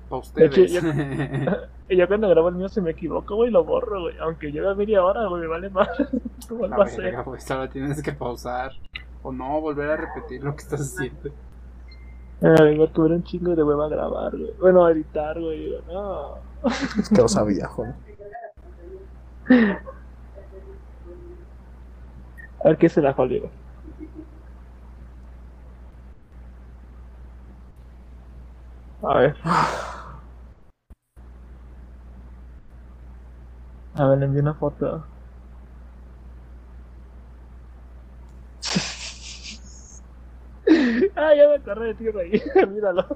Para De hecho, ustedes. yo- yo cuando grabo el mío se me equivoco, güey, lo borro, güey. Aunque lleva media hora, güey, me vale más. La verga, ahora tienes que pausar. O no, volver a repetir lo que estás haciendo. Ay, me tuve un chingo de hueva a grabar, güey. Bueno, a editar, güey. Digo, no. Es que lo sabía, joder. A ver qué se la Holly, güey. A ver. A ver, le envié una foto. Ah, ya me acordé de ti, güey. Míralo.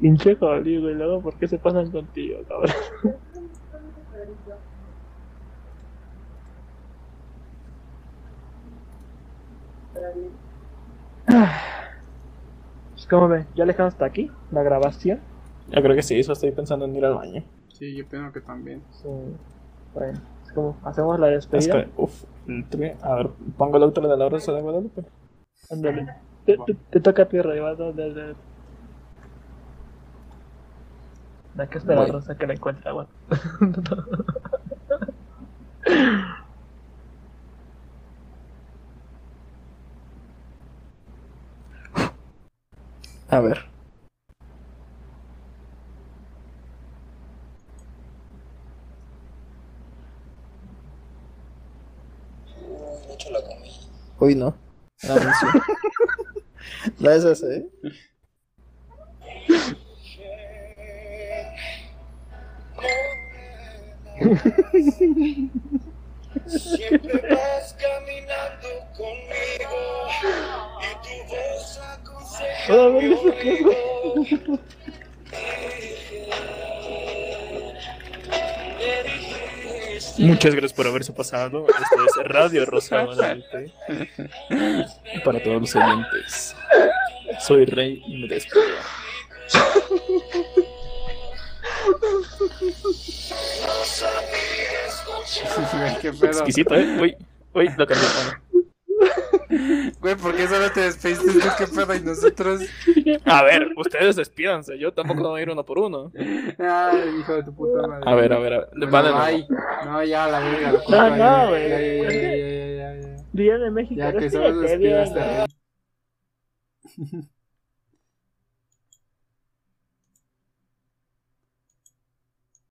Pinche Holly, güey. Luego, ¿por qué se pasan contigo, cabrón? Pues, ¿Cómo ven? ¿Ya le dejamos hasta aquí la grabación? Yo creo que sí, eso estoy pensando en ir al baño. Sí, yo pienso que también. Sí. Bueno, como hacemos la Es despedida. que, uff, a ver, pongo el otro de la Rosa de Guadalupe. Ándale. Te, te, te toca a ti, Rey. vas a- de- de- Hay que esperar. Rosa que la encuentre agua. A ver. Uy, no. La mención. Es esa, ¿eh? Siempre vas caminando conmigo y tu voz aconseja oído. Muchas gracias por haberse pasado. Esto es Radio Rosa. Para todos los oyentes. Soy Rey y me despido. Güey, qué pedo. Exquisito, ¿eh? Uy, uy, lo cambié. Güey, ¿por qué solo te despediste tú? ¿Qué pedo? Y nosotros. A ver, ustedes despídanse. Yo tampoco voy a ir uno por uno. Ay, hijo de tu puta madre. A ver, a ver, a ver. Bueno, Va de nuevo. bye. No, ya, la verga. No, no, güey. Ya, ya, ya, ya, ya, ya. Día de México. Ya que solo bien, despidas güey.